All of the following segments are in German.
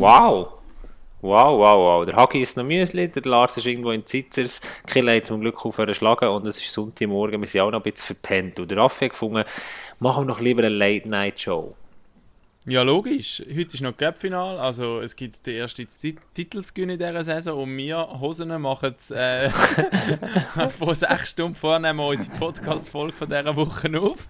Wow! Wow, wow, wow. Der Hagi ist noch Müsli, der Lars ist irgendwo in Zitzers, Kille hat zum Glück aufgeschlagen und es ist Sonntagmorgen, wir sind auch noch ein bisschen verpennt. Und der Raffi hat gefunden, machen wir doch lieber eine Late-Night-Show. Ja, logisch. Heute ist noch Cup-Final, also es gibt den ersten Titelsgewinn in dieser Saison und wir Hosen machen es äh, vor sechs Stunden vornehmen wir unsere Podcast-Folge von dieser Woche auf.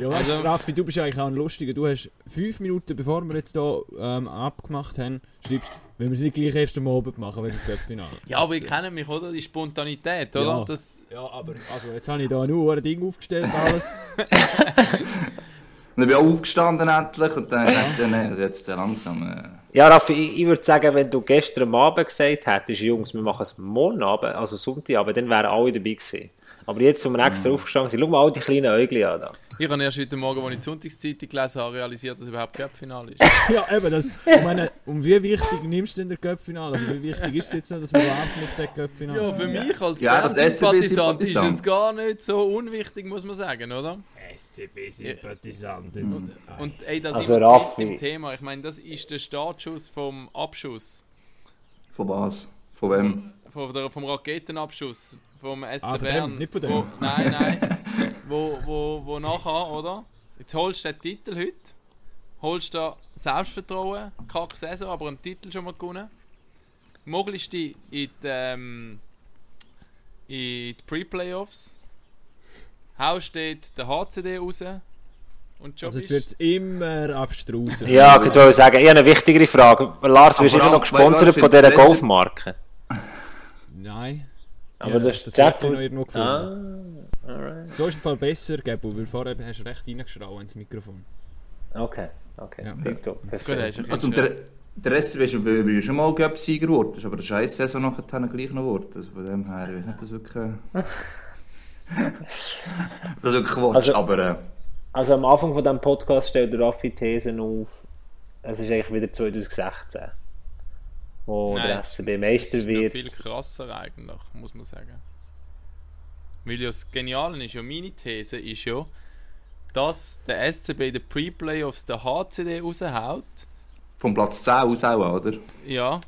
Ja, weißt du, also, Raffi, du bist eigentlich auch ein Lustiger. Du hast fünf Minuten, bevor wir jetzt hier ähm, abgemacht haben, schreibst, wenn wir es nicht gleich erst am Abend machen, wegen dem Cup-Final. Ja, aber ihr kennt mich, oder? Die Spontanität, oder? Ja, das... ja aber also, jetzt habe ich da nur ein Ding aufgestellt, alles. Und dann bin ich aufgestanden endlich und dann dachte ich, nee, also jetzt langsam. Äh. Ja, Raffi, ich, ich würde sagen, wenn du gestern Abend gesagt hättest, Jungs, wir machen es morgen Abend, also Sonntagabend, dann wären alle dabei gewesen. Aber jetzt, wo wir extra mhm. aufgestanden sind, schau mal all die kleinen Äugel an. Da. Ich habe erst heute Morgen, als ich die Sonntagszeitung gelesen habe, realisiert, dass es überhaupt Cup-Final ist. ja, eben, das, ich meine, um wie wichtig nimmst du denn der Cup-Final? Also wie wichtig ist es jetzt noch, dass wir warten auf den Cup-Final? Ja, für mich als ja, Bern-Sympathisant ist es gar nicht so unwichtig, muss man sagen, oder? SCB-Sympathisant. Und, und ey, das also ist im Thema. Ich meine, das ist der Startschuss vom Abschuss. Von was? Von wem? Vom, vom, vom Raketenabschuss vom SC ah, Bern. Dem, nicht von dem. Wo, nein, nein. wo, wo, wo nachher, oder? Jetzt holst du den Titel heute. Holst du Selbstvertrauen, kack Saison, aber einen Titel schon mal gewonnen. Möglichst in die, ähm, in die Pre-Playoffs. Haust dort den HCD raus. Und also jetzt wird es immer abstrusen. Ja, ich würde sagen, ich habe eine wichtigere Frage. Lars, wirst du immer noch gesponsert von dieser Golfmarke? Nein. Aber ja, das, das Chat noch irgendwo gefunden. Ah, alright. So ist es Fall besser, Gabo, weil vorher hast du recht reingeschraubt ins Mikrofon. Okay, okay. Ja. TikTok. Also der, der Rest ist ja schon mal Göpp-Sieger geworden, aber der scheiß Saison nachher gleich noch geworden. Also von dem her, ich weiß nicht, ob das wirklich... das ist wirklich Quatsch, also, aber... Äh, also am Anfang von diesem Podcast stellt der Raffi Thesen auf, es ist eigentlich wieder 2016 wo Nein, der SCB Meister ist wird. viel krasser eigentlich, muss man sagen. Weil ja das Geniale ist ja, meine These ist ja, dass der SCB den Pre-Playoffs der HCD raushaut. Vom Platz 10 aus auch, oder? Ja.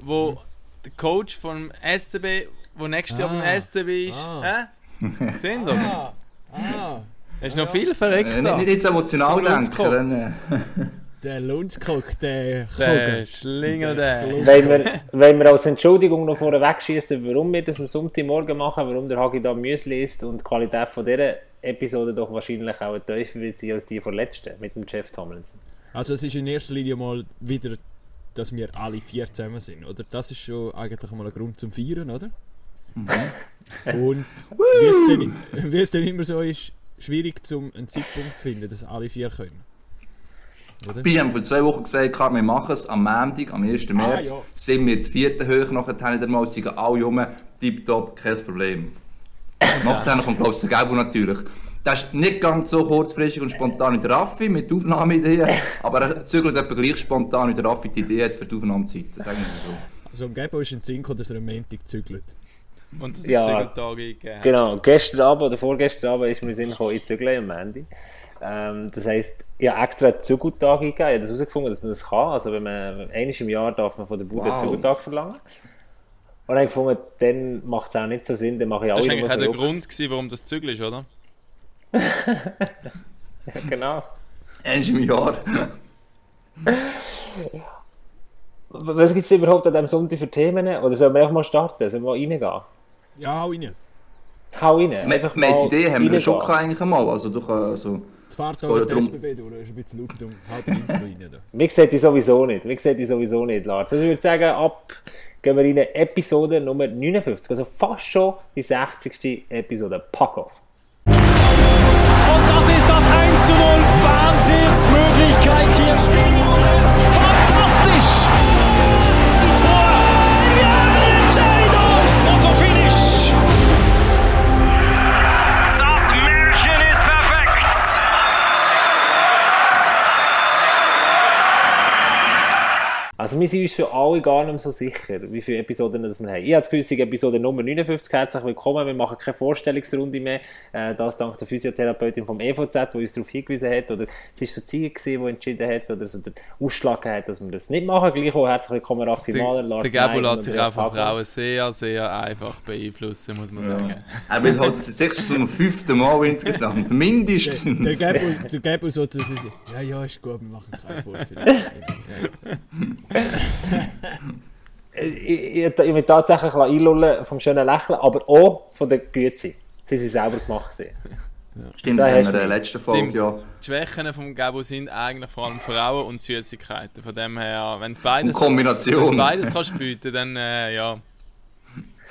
Wo mhm. der Coach vom SCB, wo nächstes Jahr ah, beim SCB ist, ah. äh? Sehen das? Ah, ah. Es ist noch viel verreckt äh, Nicht, nicht so emotional denken. Dann, äh. Der Lundskog, der Der Schlingel, der. Wenn wir, wenn wir als Entschuldigung noch vorher wegschießen, warum wir das am Sonntagmorgen machen, warum der Hagi da Müsli isst und die Qualität von dieser Episode doch wahrscheinlich auch tiefer wird sein als die von letzten mit dem Jeff Tomlinson. Also es ist in erster Linie mal wieder, dass wir alle vier zusammen sind, oder? Das ist schon eigentlich mal ein Grund zum Feiern, oder? Mhm. und wie es, dann, wie es dann immer so ist, schwierig zum einen Zeitpunkt zu finden, dass alle vier können. Oder? Wir haben vor zwei Wochen gesagt, wir machen es am Montag, am 1. März. Ah, ja. Sind wir jetzt vierten Höhe, nachher in der Mal sind alle rum, tipptopp, kein Problem. nachher kommt, glaube ich, der Gelbo natürlich. Das ist nicht ganz so kurzfristig und spontan wie der Raffi mit Aufnahmeideen, aber er zügelt etwa gleich spontan wie der Raffi die Idee hat für die Aufnahmezeit. Sagen wir so. Also am Gebo ist ein Zinko, dass er am Montag zügelt. Und das ja, Zügeltage gegeben. Genau, gestern Abend oder vorgestern Abend ist mir Sinn gekommen, ich zügle am Ende. Ähm, das heisst, ich habe extra Zügeltage gegeben, ich habe das herausgefunden, dass man das kann. Also wenn man einmal im Jahr darf man von der Bude wow. einen Zügeltag verlangen. Und dann gefunden, dann macht es auch nicht so Sinn, dann mache ich auch Das war eigentlich auch der Grund, gewesen, warum das Zügel ist, oder? ja, genau. Einmal im Jahr. Was gibt es überhaupt an diesem Sonntag für Themen? Oder sollen wir einfach mal starten? Sollen wir mal reingehen? Ja, hau rein. Hau rein. Einfach mal die Idee haben wir schon eigentlich einmal. Also, du kannst, also, das auch mit der SBB durch, ist ein bisschen laut den Intro rein. Da. Mich sieht die sowieso nicht. Mich sieht die sowieso nicht, Lars. Also ich würde sagen, ab gehen wir in Episode Nummer 59. Also fast schon die 60. Episode. Pack auf. Und das ist das 1 zu 0. Wahnsinnsmöglichkeit hier. Fantastisch! Also wir sind uns schon alle gar nicht mehr so sicher, wie viele Episoden das wir haben. Ich habe das Gefühl, Episode Nummer 59, herzlich willkommen. Wir machen keine Vorstellungsrunde mehr. Äh, das dank der Physiotherapeutin vom EVZ, die uns darauf hingewiesen hat. Oder es war so Ziege, die entschieden hat, oder so der Ausschlag hat, dass wir das nicht machen. Gleich auch herzlich willkommen Raffi Mahler, Lars Der Gabo lässt sich auch von Frauen sehr, sehr einfach beeinflussen, muss man sagen. Er wird halt das jetzt zum fünften Mal insgesamt, mindestens. Der, der Gabo so zu ja, ja, ist gut, wir machen keine Vorstellung. ich, ich, ich mich tatsächlich einlullen vom schönen Lächeln, aber auch von der Güte. Sie sind selber gemacht. Ja. Stimmt, das haben wir in der letzten Folge, ja. Die Schwächen vom Gabo sind eigentlich vor allem Frauen und Süßigkeiten. Von dem her, wenn du beides, Kombination. Wenn du beides kannst bieten, dann äh, ja.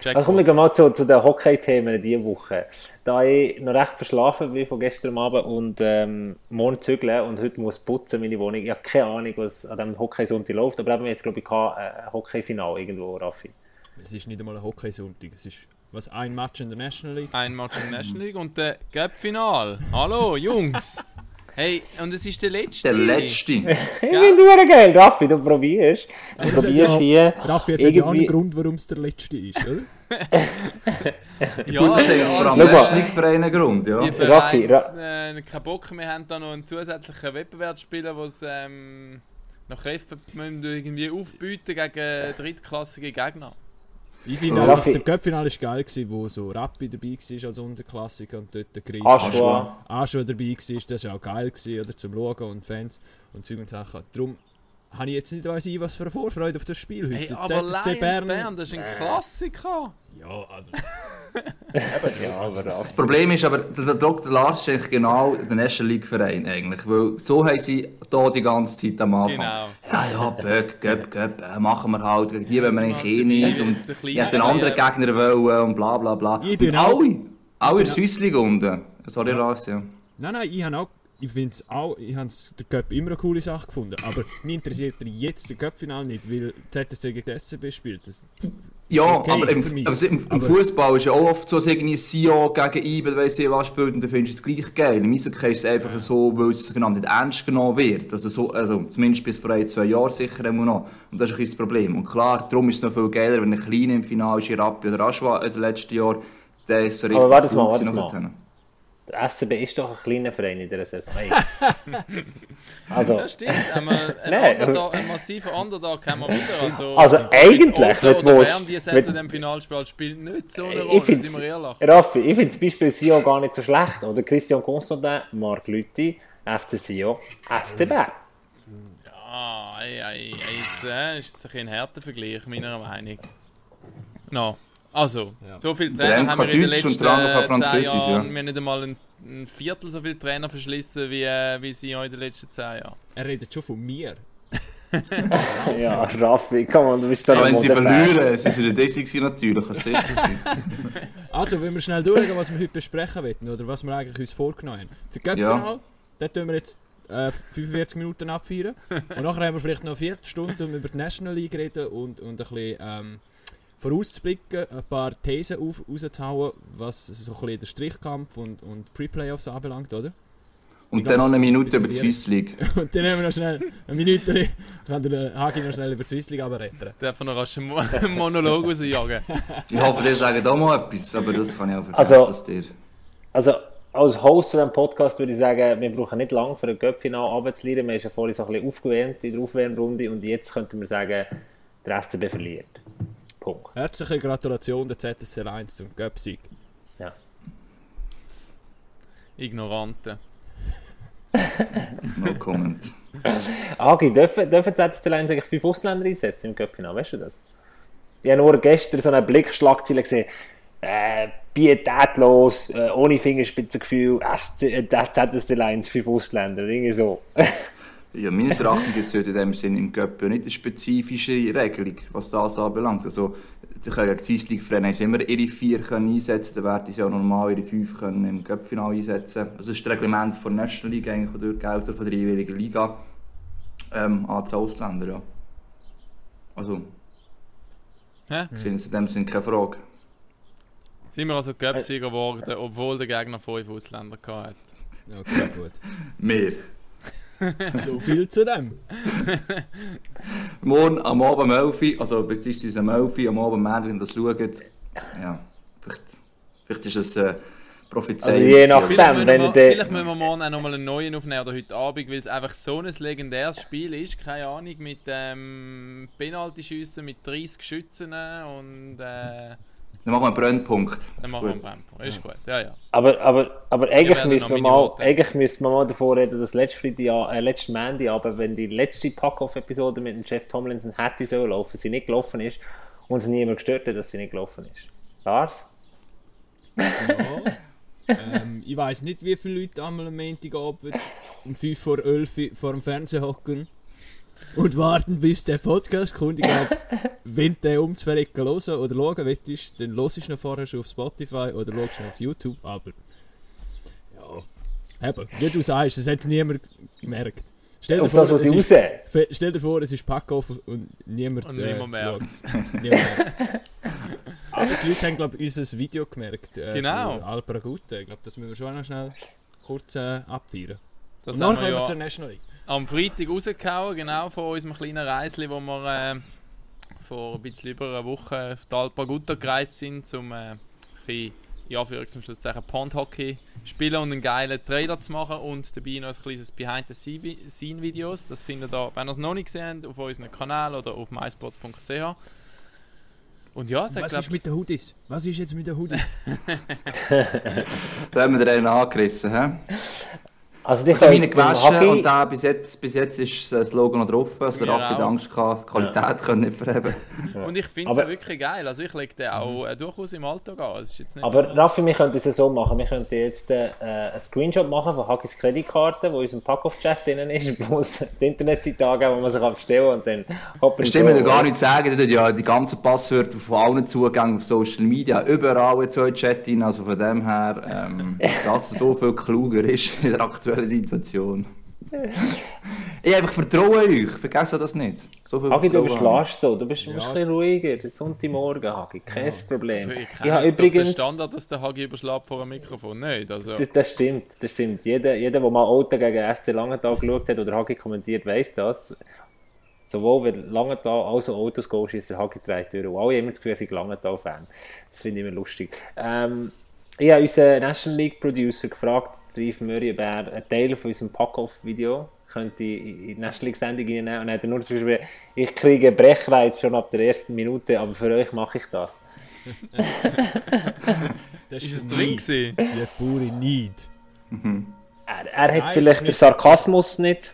Also kommen wir mal zu, zu den Hockey-Themen diese Woche. Da ich noch recht verschlafen bin von gestern Abend und ähm, morgen zügeln und heute muss putzen meine Wohnung. Ich habe keine Ahnung, was an diesem Hockey-Sonntag läuft, aber eben jetzt glaube ich ein Hockey-Final irgendwo, Raffi. Es ist nicht einmal ein Hockey-Sonntag, es ist was, ein Match in der National League? Ein Match in der National League und der Cup-Final. Hallo, Jungs! Hey, und es ist der letzte. Der letzte. ich bin nur geil, Raffi, du probierst. Du probierst hier. Raffi, jetzt irgendwie... hat ja einen Grund, warum es der letzte ist, oder? ja, Gut, das ja, vor allem League für einen Grund, ja. Die Vereine, Raffi, Ra äh, kein Bock, wir haben da noch einen zusätzlichen Wettbewerb spielen, wo es ähm, nach Kräften irgendwie aufbieten gegen drittklassige Gegner. Ich finde auch, der Köpfinale war geil, gewesen, wo so Rappi dabei war als Unterklassiker und dort der Chris Aschua. Aschua dabei war. Das war auch geil, gewesen, oder, zum Schauen und Fans und Zeug und Sachen. Darum habe ich jetzt nicht weiss, was für eine Vorfreude auf das Spiel heute. Hey, aber ZSC Bern, Bern, das ist ein äh. Klassiker. Ja, also. ja, aber das, Problem ist aber, der Dr. Lars ist eigentlich genau der National League Verein eigentlich, weil so haben sie hier die ganze Zeit am Anfang. Genau. Ja, ja, Böck, Göpp, Göpp, äh, machen wir halt, gegen die wollen wir eigentlich eh nicht und ich hätte den anderen Gegner wollen und bla bla bla. Ich bin und alle, alle in der Swiss League unten. Sorry Lars, ja. Nein, nein, ich habe auch ich finde es auch, ich habe der Cup immer eine coole Sache gefunden, aber mich interessiert jetzt der Cup-Final nicht, weil ZSC gegen SCB spielt. Das ja, okay aber im, im, im Fußball ist ja auch oft so, dass irgendwie Sion gegen Ibel, weiss ich was spielt, und dann findest du es gleich geil. Im Eishockey ist es einfach ja. so, weil es sogenannt nicht ernst genommen wird. Also, so, also zumindest bis vor ein, zwei Jahren sicher immer noch. Und das ist ein das Problem. Und klar, darum ist es noch viel geiler, wenn ein Kleiner im Finale ist, Rappi oder Aschwa in den letzten Jahren, der ist so richtig Aber warte mal, warte mal. Der SCB ist doch ein kleiner Verein in dieser Saison. Hey. also, das stimmt. Ein, ein, Underdog, ein massiver Underdog haben wir wieder. Also, also eigentlich, wenn du Bern die Saison im Finalspiel spielt nicht so eine Rolle, sind wir ehrlich. Raffi, ich finde das Beispiel Sion gar nicht so schlecht. Oder Christian Constantin, Marc Lüthi, FC Sion, SCB. Ja, ey, ey, jetzt äh, ist jetzt ein härter Vergleich, meiner Meinung nach. No. Also, ja. so viele Trainer haben wir in den letzten zehn Jahren. Ja. Wir haben nicht einmal ein, ein Viertel so viele Trainer verschlissen wie, äh, wie sie in den letzten zehn Jahren. Er redet schon von mir. ja, Raffi, komm on, du bist da ja, Wenn sie verlieren, es ist wieder das natürlich, kann sicher sein. also, wenn wir schnell durchgehen, was wir heute besprechen wollen, oder was wir eigentlich uns vorgenommen haben. Der Göppfinal, ja. da tun wir jetzt äh, 45 Minuten abfeiern. Und nachher haben wir vielleicht noch eine Viertelstunde, um über die National League reden und, und ein bisschen... Ähm, vorauszublicken, ein paar Thesen auf, rauszuhauen, was so ein bisschen den Strichkampf und, und Pre-Playoffs anbelangt, oder? Und dann noch eine Minute über die Swiss League. und dann haben wir noch schnell eine Minute, kann der Hagi noch schnell über die Swiss League retten. Darf noch rasch einen Monolog rausjagen? ich hoffe, der sagt auch mal etwas, aber das kann ich auch vergessen. Also, dir. also als Host von diesem Podcast würde ich sagen, wir brauchen nicht lange für ein Göppfinal runterzulieren. Wir haben ja vorhin so ein bisschen aufgewärmt in der Aufwärmrunde und jetzt könnten wir sagen, der SCB verliert. Punkt. Herzliche Gratulation der ZSL 1 zum Göpsieg. Ja. Ignorante. no comment. Agi, dürfen, dürfen ZSL 1 eigentlich fünf Ausländer einsetzen im Göppfinal? Weißt du das? Ich habe nur gestern so einen Blickschlagzeile gesehen. Äh, pietätlos, äh, ohne Fingerspitzengefühl, ZSL 1, fünf Ausländer, irgendwie so. Ja, meines Erachtens gibt es in dem Sinne im Göpp nicht eine spezifische Regelung, was das anbelangt. Also, sie können gegen die Vereine immer ihre vier können einsetzen, dann werden sie auch normal ihre fünf können im Göpp-Final einsetzen. Also, das ist das Reglement von der National League, eigentlich, oder Gelder von der jeweiligen Liga ähm, an die Ausländer. Ja. Also, Hä? sind in dem Sinne keine Frage. Sind wir also Göpp-Sieger geworden, obwohl der Gegner fünf Ausländer hatte? Okay, gut. Mehr. So viel zu dem. Morgen am Abend um 11 Uhr, also beziehungsweise am 11 Uhr am Abend, wenn ihr das schaut, ja, vielleicht, vielleicht ist es äh, Prophezeiung. Also je nach- Vielleicht, wenn wir, vielleicht müssen wir morgen auch nochmal einen neuen aufnehmen oder heute Abend, weil es einfach so ein legendäres Spiel ist. Keine Ahnung, mit ähm, Penaltyschüssen, mit 30 Schützen und äh, Dann machen wir einen Brennpunkt. dann machen wir einen Brempo. Ist gut, ja, ja. Aber, aber, aber eigentlich, müssen wir mal, eigentlich müsste man mal davor reden, dass letzte Freitag, äh, letzten Mandy, aber wenn die letzte Pack-Off-Episode mit dem Jeff Tomlinson hätte so laufen, sie nicht gelaufen ist und es niemand gestört hat, dass sie nicht gelaufen ist. Lars? Ja. ähm, ich weiß nicht, wie viele Leute einmal am Montagabend um 5 vor 11 Uhr vor dem Fernseher hocken und warten, bis der Podcast kommt. Ich glaube, wenn du den ums Verrecken hören oder schauen willst, dann hörst du ihn vorher schon auf Spotify oder schaust ihn auf YouTube. Aber ja, eben, wie du sagst, das hat niemand gemerkt. Stell dir Auf vor, das, was es die ist, raus. fe- stell dir vor, es ist Packoff und niemand, Und niemand merkt. schaut's. Niemand merkt's. Aber die Leute haben, glaube ich, unser Video gemerkt. Äh, Genau. Alpra Gute. Ich glaube, das müssen wir schon noch schnell kurz äh, abfeiern. Das Und dann kommen wir ja zur National League. Am Freitag rausgehauen, genau von unserem kleinen Reisli, wo wir äh, vor ein bisschen über einer Woche auf die Alpagutta gereist sind, um äh, ein bisschen, in Anführungs- und Schlusszeichen Pond-Hockey spielen und einen geilen Trailer zu machen und dabei noch ein kleines Behind-the-Scene-Videos. Das findet ihr, wenn ihr es noch nicht gesehen habt, auf unserem Kanal oder auf mysports.ch. Und ja, hat, Was glaub ist mit den Hoodies? Was ist jetzt mit den Hoodies? Da haben wir den einen angerissen. He? Also, die Also meine können beim gewaschen Hockey- und da bis jetzt, bis jetzt ist das Logo noch drauf. Also der Wir Raffi hat auch. Angst gehabt, die Qualität können nicht verheben. Und ich finde es ja wirklich geil. Also ich lege den auch äh, durchaus im Alltag an. Es ist jetzt nicht Aber Raffi, wir könnten es ja so machen. Wir könnten jetzt äh, einen Screenshot machen von Hackis Kreditkarte, wo in unserem Pack-Off-Chat drin ist, plus die Internetseite angeben, wo man sich abstellen und dann hoppert Das stimmt, wir gar nicht sagen, die tun ja die ganzen Passwörter von allen Zugängen auf Social Media, überall in so einen Chat rein. Also von dem her, ähm, dass es so viel kluger ist in der aktuellen Situation. Ich einfach vertraue euch, vergesse das nicht. So viel Hagi, du habe beschlägst so, du bist, du bist ein bisschen ruhiger. Sonntagmorgen, Hagi, kein Problem. Also ich ich habe übrigens. Standard, dass der Hagi überschlägt vor einem Mikrofon. Nicht, also... Das, das stimmt, das stimmt. Jeder, jeder, der mal Auto gegen SC Langenthal geschaut hat oder Hagi kommentiert, weiß das. Sowohl wenn Langenthal als auch Autos gehst, ist der Hagi drei Türen. Und alle haben immer das Gefühl, sie sind Langenthal-Fan. Das finde ich immer lustig. Ähm, ich habe unseren National League Producer gefragt, Drive Murray, ob er einen Teil von unserem Pack-Off-Video könnte in die National League-Sendung reinnehmen. Und er hat nur geschrieben, ich kriege Brechreiz schon ab der ersten Minute, aber für euch mache ich das. Das Ist es drin gewesen? Der pure Need. Er, er hat Nein, vielleicht den Sarkasmus nicht.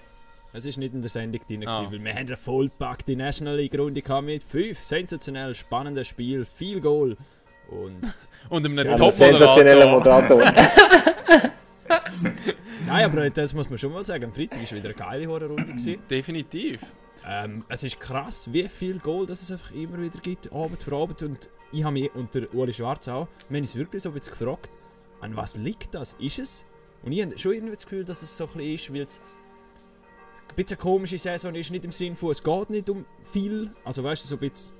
Es ist nicht in der Sendung drin, Ah. weil wir haben eine vollpackte National League Runde mit fünf sensationell spannenden Spielen, viel Goal und Und einem Top-Moderator. Moderator. Nein, aber das muss man schon mal sagen. Am Freitag war wieder eine geile Horrorrunde. Definitiv. Ähm, es ist krass, wie viel Goal es einfach immer wieder gibt, Abend für Abend. Und ich habe mich, und der Uli Schwarz auch, wir haben uns wirklich so ein bisschen gefragt, an was liegt das? Ist es? Und ich habe schon irgendwie das Gefühl, dass es so ein bisschen ist, weil es ein bisschen eine komische Saison ist, nicht im Sinn von, es geht nicht um viel. Also weißt du, so ein bisschen,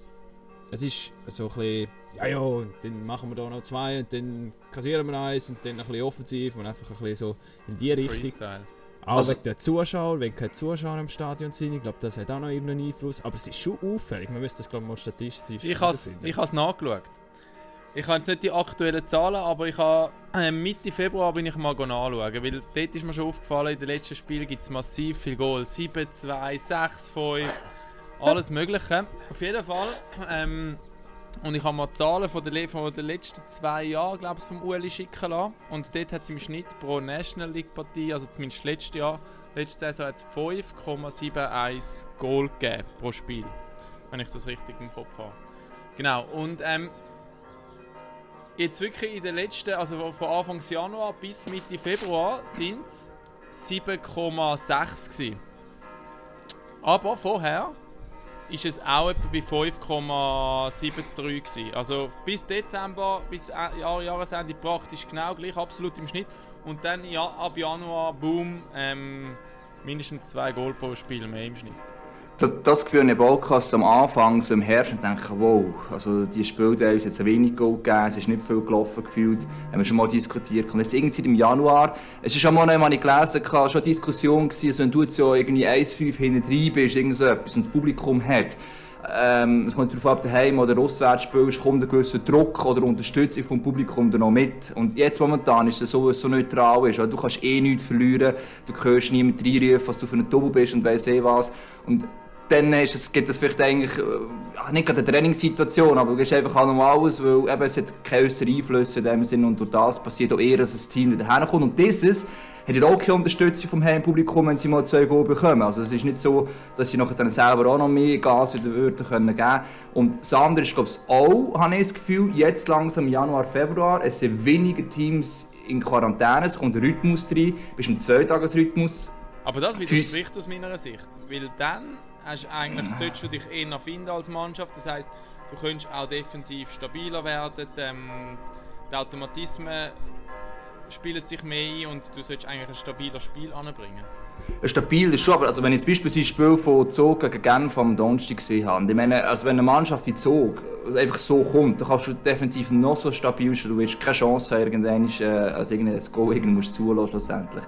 es ist so ein bisschen, ja ja, und dann machen wir da noch zwei und dann kassieren wir eins und dann ein bisschen offensiv und einfach ein bisschen so in die Richtung. Freestyle. Auch Also- wegen der Zuschauer, wenn keine Zuschauer im Stadion sind, ich glaube, das hat auch noch irgendeinen Einfluss. Aber es ist schon auffällig, man müsste das glaube ich mal statistisch Ich habe es nachgeschaut. Ich habe jetzt nicht die aktuellen Zahlen, aber ich habe äh, Mitte Februar bin ich mal nachschauen, weil dort ist mir schon aufgefallen, in den letzten Spielen gibt es massiv viel Goal. 7, 2, 6, 5, alles mögliche. Auf jeden Fall. Ähm, und ich habe mal die Zahlen von den, von den letzten zwei Jahren, glaube ich, vom Ueli schicken lassen. Und dort hat es im Schnitt pro National League Partie, also zumindest letztes Jahr, letzte Saison hat es 5,71 Goal gegeben pro Spiel. Wenn ich das richtig im Kopf habe. Genau, und ähm, jetzt wirklich in den letzten, also von Anfang Januar bis Mitte Februar sind es 7,6 gewesen. Aber vorher ist es auch etwa bei 5,73 gewesen. Also bis Dezember, bis äh, Jahr, Jahresende praktisch genau gleich, absolut im Schnitt. Und dann ja, ab Januar, boom, ähm, mindestens zwei Goal pro Spiel mehr im Schnitt. Das, das Gefühl habe ich am Anfang, so im Herbst, und denke, wow, also die Spielteile ist jetzt wenig Gold gegeben, es ist nicht viel gelaufen gefühlt, haben wir schon mal diskutiert. Und jetzt irgendwie im Januar, es ist schon mal, wenn ich gelesen habe, schon eine Diskussion gewesen, also wenn du jetzt ja irgendwie 1-5 hinten drin bist, irgend so etwas, und das Publikum hat, ähm, es kommt darauf ab, daheim oder auswärts spielst, kommt ein gewisser Druck oder Unterstützung vom Publikum da noch mit. Und jetzt momentan ist es so, dass es so neutral ist. Du kannst eh nichts verlieren, du hörst niemand reinrufen, was du für ein Double bist und weiss eh was. Und dann ist es, gibt es vielleicht eigentlich, äh, nicht gerade eine Trainingssituation, aber du gehst einfach an alles, weil eben, es hat keine äußeren Einflüsse in dem Sinne und durch das passiert auch eher, dass das Team wieder herkommt. Und dieses haben auch keine Unterstützung vom Heimpublikum, wenn sie mal zwei Goal bekommen. Also es ist nicht so, dass sie nachher dann selber auch noch mehr Gas wieder würden können geben Und das andere ist, glaube ich, auch, habe ich das Gefühl, jetzt langsam Januar, Februar, es sind weniger Teams in Quarantäne, es kommt der Rhythmus rein, bist im Zweitagesrhythmus. Aber das widerspricht aus meiner Sicht, weil dann hast eigentlich, solltest du dich eher finden als Mannschaft, das heisst, du könntest auch defensiv stabiler werden, ähm, die Automatismen spielen sich mehr ein und du solltest eigentlich ein stabiles Spiel anbringen. Stabil ist schon, aber also wenn ich jetzt beispielsweise das Spiel von Zog gegen Genf am Donnerstag gesehen habe, ich meine, also wenn eine Mannschaft wie Zog einfach so kommt, dann kannst du defensiv noch so stabil sein, du wirst keine Chance haben, irgendwann, äh, also irgendein Goal irgendwie musst zulassen schlussendlich.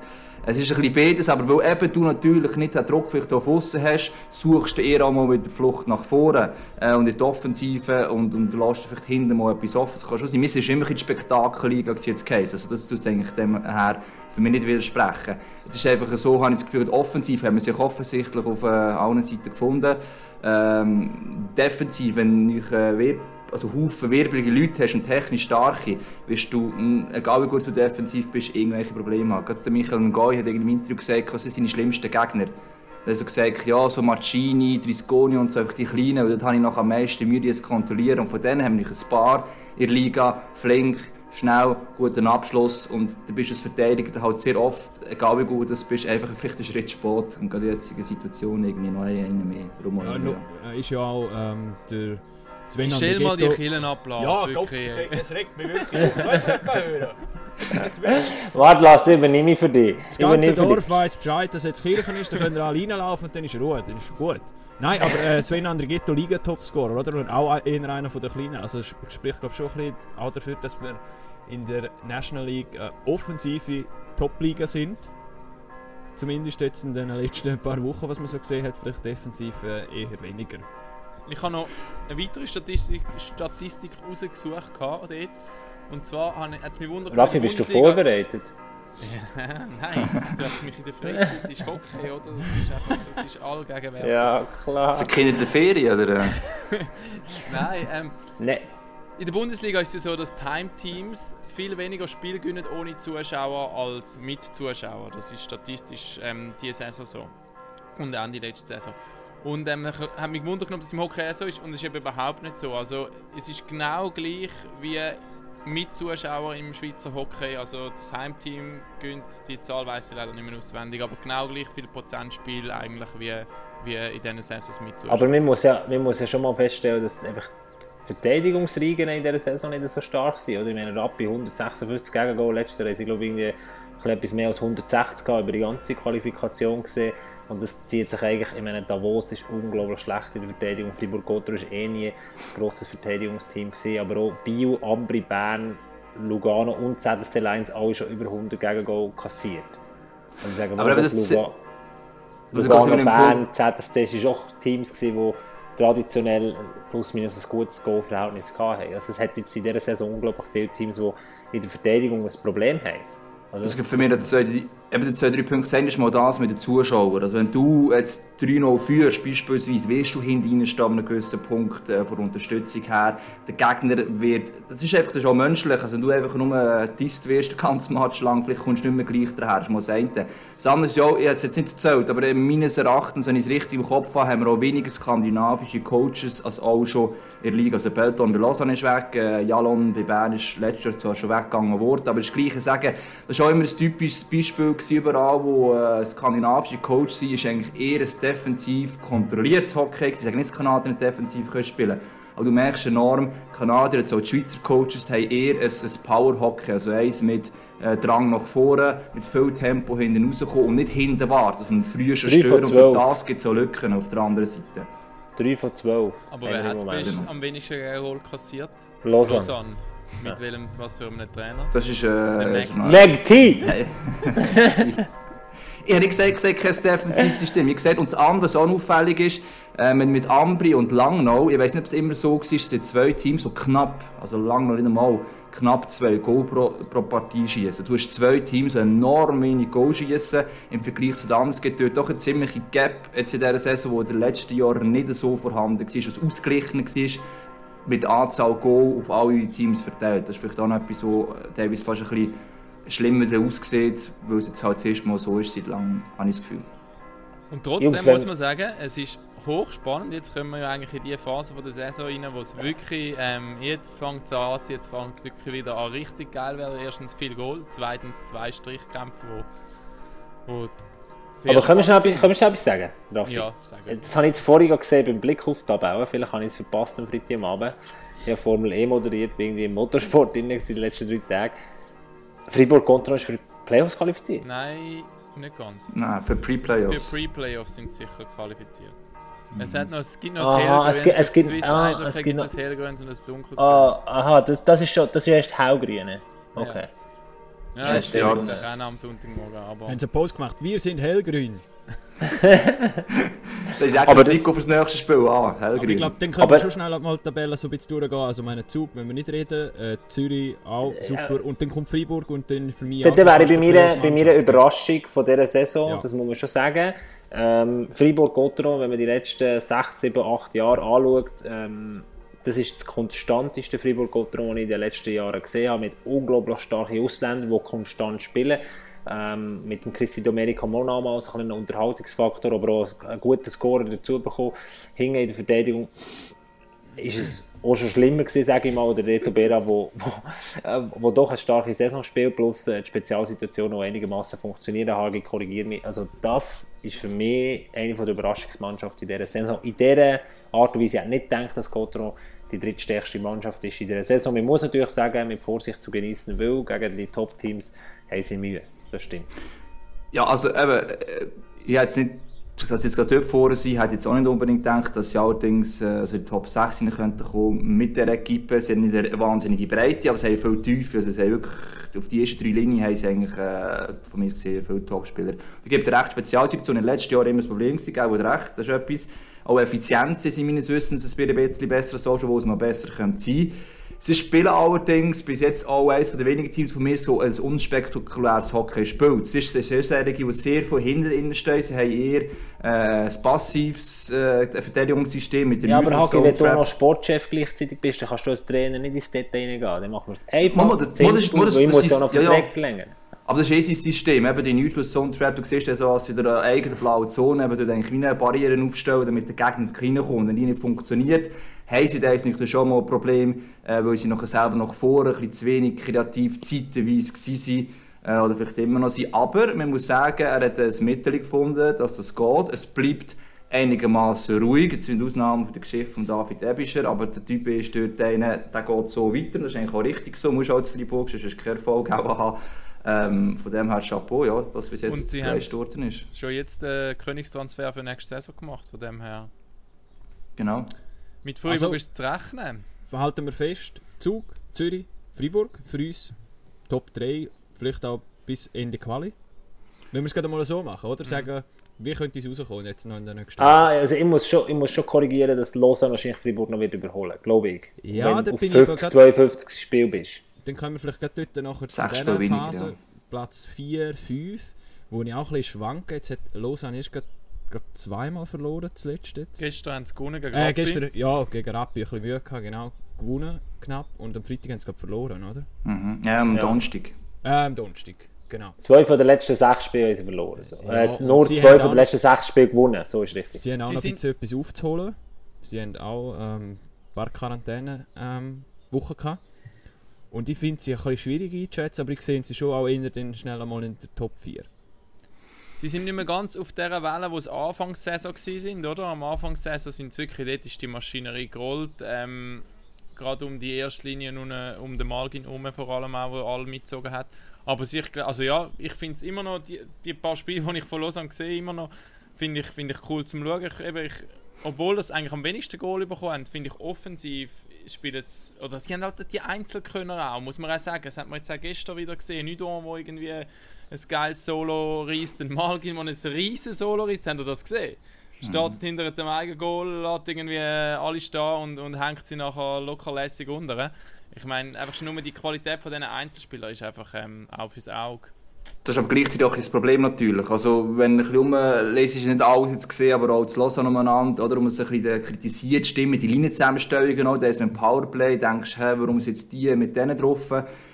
Es ist ein beides, aber weil eben du natürlich nicht den Druck vielleicht auf außen hast, suchst du eher auch mal wieder Flucht nach vorne äh, und in die Offensive und, und lässt vielleicht hinten mal etwas offen. Das kann schon sein. Wir sind immer in die Spektakelliga jetzt Case. Also das tut es eigentlich dem her für mich nicht widersprechen. Es ist einfach so, habe ich das Gefühl, offensiv haben wir sich offensichtlich auf äh, allen Seiten gefunden. Ähm, defensiv, wenn ich äh, also Haufen wirbelige Leute hast und technisch starke, wirst du, egal wie gut du defensiv bist, irgendwelche Probleme haben. Gerade Michael Ngoy hat in einem Interview gesagt, was sind seine schlimmsten Gegner. Er hat so gesagt, ja, so Marcini, Trisconi und so, einfach die Kleinen, weil dort habe ich noch am meisten Mühe, zu kontrollieren. Und von denen haben wir ein paar in der Liga, flink, schnell, guten Abschluss und du bist als Verteidiger halt sehr oft, egal wie gut du bist, einfach vielleicht einen Schritt spät und gerade in der jetzigen Situation irgendwie noch einen mehr. Ja, no, ist ja auch ähm, der Sven Stell mal die Killen ab, Ja, Gott, das regt mich wirklich auf. Warte, lass, übernehme ich für dich. Das ganze Dorf weiss Bescheid, dass jetzt Kirchen ist, dann können wir alle reinlaufen und dann ist Ruhe, dann ist gut. Nein, aber äh, Sven Andrighetto liga Topscorer, oder? Und auch eher einer von den Kleinen. Also es spricht glaube schon ein bisschen auch dafür, dass wir in der National League äh, offensive Top-Liga sind. Zumindest jetzt in den letzten paar Wochen, was man so gesehen hat, vielleicht defensiv äh, eher weniger. Ich habe noch eine weitere Statistik, Statistik rausgesucht dort. Und zwar hat es mich wundert. Raffi, bist du vorbereitet? Nein, du hast mich in der Freizeit ist Hockey, oder? Das ist einfach, das ist allgegenwärtig. Ja, klar. Sind Kinder in der Ferien, oder? Nein, ähm, nee. In der Bundesliga ist es so, dass Time-Teams viel weniger Spiele gewinnen ohne Zuschauer als mit Zuschauern. Das ist statistisch ähm, diese Saison so. Und auch die letzte Saison. Und ähm, ich habe mich gewundert, ob das im Hockey so ist und es ist eben überhaupt nicht so. Also es ist genau gleich wie mit Zuschauern im Schweizer Hockey. Also das Heimteam gönnt die Zahl weiß ich leider nicht mehr auswendig, aber genau gleich viel Prozentspiel eigentlich wie, wie in diesen Saisons mit Zuschauern. Aber man muss, ja, man muss ja schon mal feststellen, dass einfach Verteidigungsreigen in dieser Saison nicht so stark sind. Oder? Ich meine, Rappi 156 Gegengol, letzte Jahr ich glaube irgendwie etwas mehr als 160 über die ganze Qualifikation gesehen. Und das zieht sich eigentlich, ich meine, Davos ist unglaublich schlecht in der Verteidigung. Fribourg-Gotha war eh nie ein grosses Verteidigungsteam. Gewesen. Aber auch Bio, Ambri, Bern, Lugano und ZSC Lions alle schon über 100 Gegengol kassiert. Und ich sage, aber das Lugano, Lugano Bern, ZSC waren auch Teams, die traditionell plus minus ein gutes Goal-Verhältnis hatten. Also es hat jetzt in dieser Saison unglaublich viele Teams, die in der Verteidigung ein Problem haben. Also, es gibt für mich zwei, eben zwei, drei Punkte sind ist mal das mit den Zuschauern. Also wenn du jetzt 3-0 führst, beispielsweise, wirst du hinten stehen an einem gewissen Punkt äh, von Unterstützung her. Der Gegner wird, das ist einfach das ist auch menschlich, also wenn du einfach nur Tist wirst, den ganzen Match lang, vielleicht kommst du nicht mehr gleich daher, das ist mal das eine. Das andere ist, ja, ich habe es jetzt nicht erzählt, aber meines Erachtens, wenn ich es richtig im Kopf habe, haben wir auch weniger skandinavische Coaches als auch schon in der Liga. Also Pelton bei Lausanne ist weg, äh, Jalon bei Bern ist letztes Jahr zwar schon weggegangen worden, aber das Gleiche sagen, das war auch immer ein typisches Beispiel überall, wo äh, skandinavische Coach sind, ist eigentlich eher ein defensiv kontrolliertes Hockey. Sie sagen nicht, dass Kanadier nicht defensiv können spielen Aber du merkst enorm, die Kanadier, also die Schweizer Coaches, haben eher ein, ein Power-Hockey, also eins mit äh, Drang nach vorne, mit viel Tempo hinten rauskommen und nicht hinten warten, sondern früher schon stören. Und das gibt es auch Lücken auf der anderen Seite. 3 von 12. Aber wer hat am wenigsten Goal kassiert? Lausanne. Lausanne. Mit welchem, was für einem Trainer? Das ist... Äh, so Meg T! Ich habe nicht gesagt, gesagt kein Defensivsystem. Ich habe gesagt, und das andere, was auch noch auffällig ist, äh, mit, Ambri und Langnau, ich weiß nicht, ob es immer so war, es sind zwei Teams, die knapp, also Langnau nicht einmal, knapp zwei Goal pro, pro Partie schießen. Du hast zwei Teams, die enorm wenig Goal schießen im Vergleich zu den anderen. Es gibt dort doch eine ziemliche Gap jetzt in dieser Saison, die in den letzten Jahren nicht so vorhanden war, was ausgeglichen war mit der Anzahl Goal auf alle Teams verteilt. Das ist vielleicht auch noch etwas, was teilweise fast ein bisschen schlimmer aussieht, weil es jetzt halt das erste Mal so ist seit langem, habe ich das Gefühl. Und trotzdem Jungs, muss man sagen, es ist hochspannend. Jetzt kommen wir ja eigentlich in die Phase von der Saison rein, wo es wirklich, ähm, jetzt fängt es an, jetzt fängt es wirklich wieder an richtig geil werden. Erstens viel Goal, zweitens zwei Strichkämpfe, wo, wo Aber können wir schon etwas, können wir schon etwas sagen. Raffi? Ja, sagen. Das habe ich jetzt vorhin gesehen beim Blick auf die Tabelle. Vielleicht habe ich es verpasst am Freitag Abend. Ich habe Formel E moderiert, bin irgendwie im Motorsport drin gewesen die letzten drei Tage. Fribourg Contra ist für die Playoffs qualifiziert. Nein, nicht ganz. Nein, für Für Pre-Playoffs. Pre-Playoffs sind sie sicher qualifiziert. Es, hat noch, es gibt noch Aha, ein es gibt- es gibt- Swiss ah, Eishockey es gibt noch- ein hellgrünes und ein dunkles. Ah, aha, das, das ist schon, das ist erst hellgrüne. Okay. ja, das stimmt. ja, das- das Rennen am Sonntagmorgen. Aber Haben sie einen Post gemacht, wir sind hellgrün. Das ist Aber das das- Trikot fürs nächste Spiel an, Aber ich hellgrün. glaube, dann können Aber- wir schon schnell mal die Tabelle so ein bisschen durchgehen. Also meine Zug, wenn wir nicht reden, äh, Zürich auch super. Und dann kommt Freiburg und dann für mich Dann auch dann wäre bei mir, bei mir eine. Überraschung von dieser Saison, Ja. das muss man schon sagen. Ähm, Fribourg-Gotteron, wenn man die letzten 6, 7, 8 Jahre anschaut, ähm, das ist das konstanteste Fribourg-Gotteron, in den letzten Jahren gesehen habe, mit unglaublich starken Ausländern, die konstant spielen. Ähm, mit dem Christi Domenico Monama als ein Unterhaltungsfaktor, aber auch einen guten Scorer dazu bekommen. Hinten in der Verteidigung ist es auch schon schlimmer gewesen, sage ich mal, oder Reto Bera, wo, wo, äh, wo doch eine starke Saison spielt, plus äh, die Spezialsituation noch einigermaßen funktioniert. Hagi, korrigiere mich. Also das ist für mich eine der Überraschungsmannschaften in dieser Saison. In dieser Art und Weise. Ich nicht gedacht, dass Cotro die drittstärkste Mannschaft ist in dieser Saison. Man muss natürlich sagen, mit Vorsicht zu genießen, weil gegen die Top-Teams haben sie Mühe. Das stimmt. Ja, also eben, äh, ich hätte jetzt nicht, dass jetzt gerade dort vorne sind, hätte jetzt auch nicht unbedingt gedacht, dass sie allerdings äh, also in die Top 6 rein könnten kommen mit der Equipe. Sie haben nicht eine wahnsinnige Breite, aber sie haben viel Tiefe. Also sie haben wirklich, auf die ersten drei Linien haben sie eigentlich, äh, von mir gesehen, viele Topspieler. Da gibt es recht Spezialsituationen. In den letzten Jahren immer das Problem gewesen, gell, recht, das ist etwas. Auch Effizienz sind meines Wissens ein bisschen besser, so schon, wo es noch besser könnte sein Sie spielen allerdings bis jetzt auch eines der wenigen Teams von mir so ein unspektakuläres Hockey spielt. Es ist eine Serie, die sehr von hinten innen stehen. Sie haben eher äh, ein passives äh, Verteidigungssystem mit den Ja, aber Zone wenn du noch Sportchef gleichzeitig bist, dann kannst du als Trainer nicht ins Detail reingehen. Dann machen wir es einfach. Mama, das- das ist- das- weil ich das muss ist- ja noch ja, ja. Aber das ist eh sein System, eben die Neutral Zone Trap. Du siehst ja so, als sie in der eigenen blauen Zone eben dort eigentlich wie eine Barriere aufstellen, damit der Gegner nicht reinkommt. Wenn die nicht funktioniert, haben sie da jetzt natürlich schon mal ein Problem, äh, weil sie nachher selber nach vorne ein bisschen zu wenig kreativ zeitweise sind. Äh, oder vielleicht immer noch sind. Aber man muss sagen, er hat ein Mittel gefunden, dass das geht. Es bleibt einigermaßen ruhig, jetzt mit Ausnahme von der Geschichte von David Ebischer, aber der Typ ist dort einer, der geht so weiter, das ist eigentlich auch richtig so, muss zu Freiburg, sonst hast du keinen Erfolg haben. Ähm, von dem her Chapeau, ja, was bis jetzt geleistet worden ist. schon jetzt den Königstransfer für nächste Saison gemacht, von dem her. Genau. Mit Freiburg Also- ist es zu rechnen. Verhalten wir fest, Zug, Zürich, Freiburg, für uns Top 3, vielleicht auch bis Ende Quali. Wenn wir es gerade mal so machen, oder? Sagen, wie könnte es rauskommen jetzt noch in der nächsten Ah, also ich muss schon, ich muss schon korrigieren, dass Lausanne wahrscheinlich Freiburg noch wird überholen, glaube ich. Ja, Wenn da du auf bin ich aber 50, grad- 52 Spiel bist. Dann kommen wir vielleicht gerade dort nachher zu dieser weniger, Phase. ja. Platz 4, 5, wo ich auch ein bisschen schwanke. Jetzt hat Lausanne erst gerade, zweimal verloren, zuletzt jetzt. Gestern haben sie gewonnen gegen Äh, Rappi. gestern, ja, gegen Rappi ein bisschen Mühe gehabt, genau. Gewonnen, knapp. Und am Freitag haben sie gerade verloren, oder? Mhm. Ja, am Ja. Donnerstag. Äh, am Donnerstag, genau. Zwei von den letzten sechs Spielen haben sie verloren. So. Ja, äh, nur sie zwei von den letzten sechs Spielen gewonnen, so ist richtig. Sie haben auch Sie noch ein bisschen etwas aufzuholen. Sie haben auch ähm, ein paar Quarantäne-Wochen gehabt. Und ich finde sie ein bisschen schwierig einzuschätzen, aber ich sehe sie schon auch eher dann schnell einmal in der Top 4. sie sind nicht mehr ganz auf der Welle, wo es Anfangssaison sind, oder? Am Anfangssaison sind sie wirklich, dort ist die Maschinerie gerollt. Ähm, Gerade um die erste Linie und äh, um den Malgin herum vor allem auch, wo alle mitgezogen hat. Aber sich, also ja, ich finde es immer noch, die, die paar Spiele, die ich von Lausanne sehe, immer noch, finde ich, find ich cool zum Schauen. Ich, eben, ich, obwohl das eigentlich am wenigsten Goal bekommen haben, finde ich offensiv spielen sie, oder sie haben halt die Einzelkönner auch, muss man auch sagen. Das hat man jetzt auch gestern wieder gesehen. Nicht nur, wo irgendwie ein geiles Solo reißt, ein Malgin, der ein riesen Solo reißt. Habt ihr das gesehen? Startet mhm. hinter dem eigenen Goal, lässt irgendwie alle stehen und, und hängt sie nachher locker lässig unter. Ich meine, einfach schon nur die Qualität von diesen Einzelspielern ist einfach ähm, auf fürs Auge. Das ist aber gleichzeitig auch das Problem natürlich. Also, wenn bisschen ist nicht alles jetzt gesehen, aber auch zu hören umeinander, oder? Um es ein bisschen kritisiert, Stimmen, die Linienzusammenstellungen, auch, da ist ein Powerplay, denkst hey, warum sind jetzt die mit denen drauf?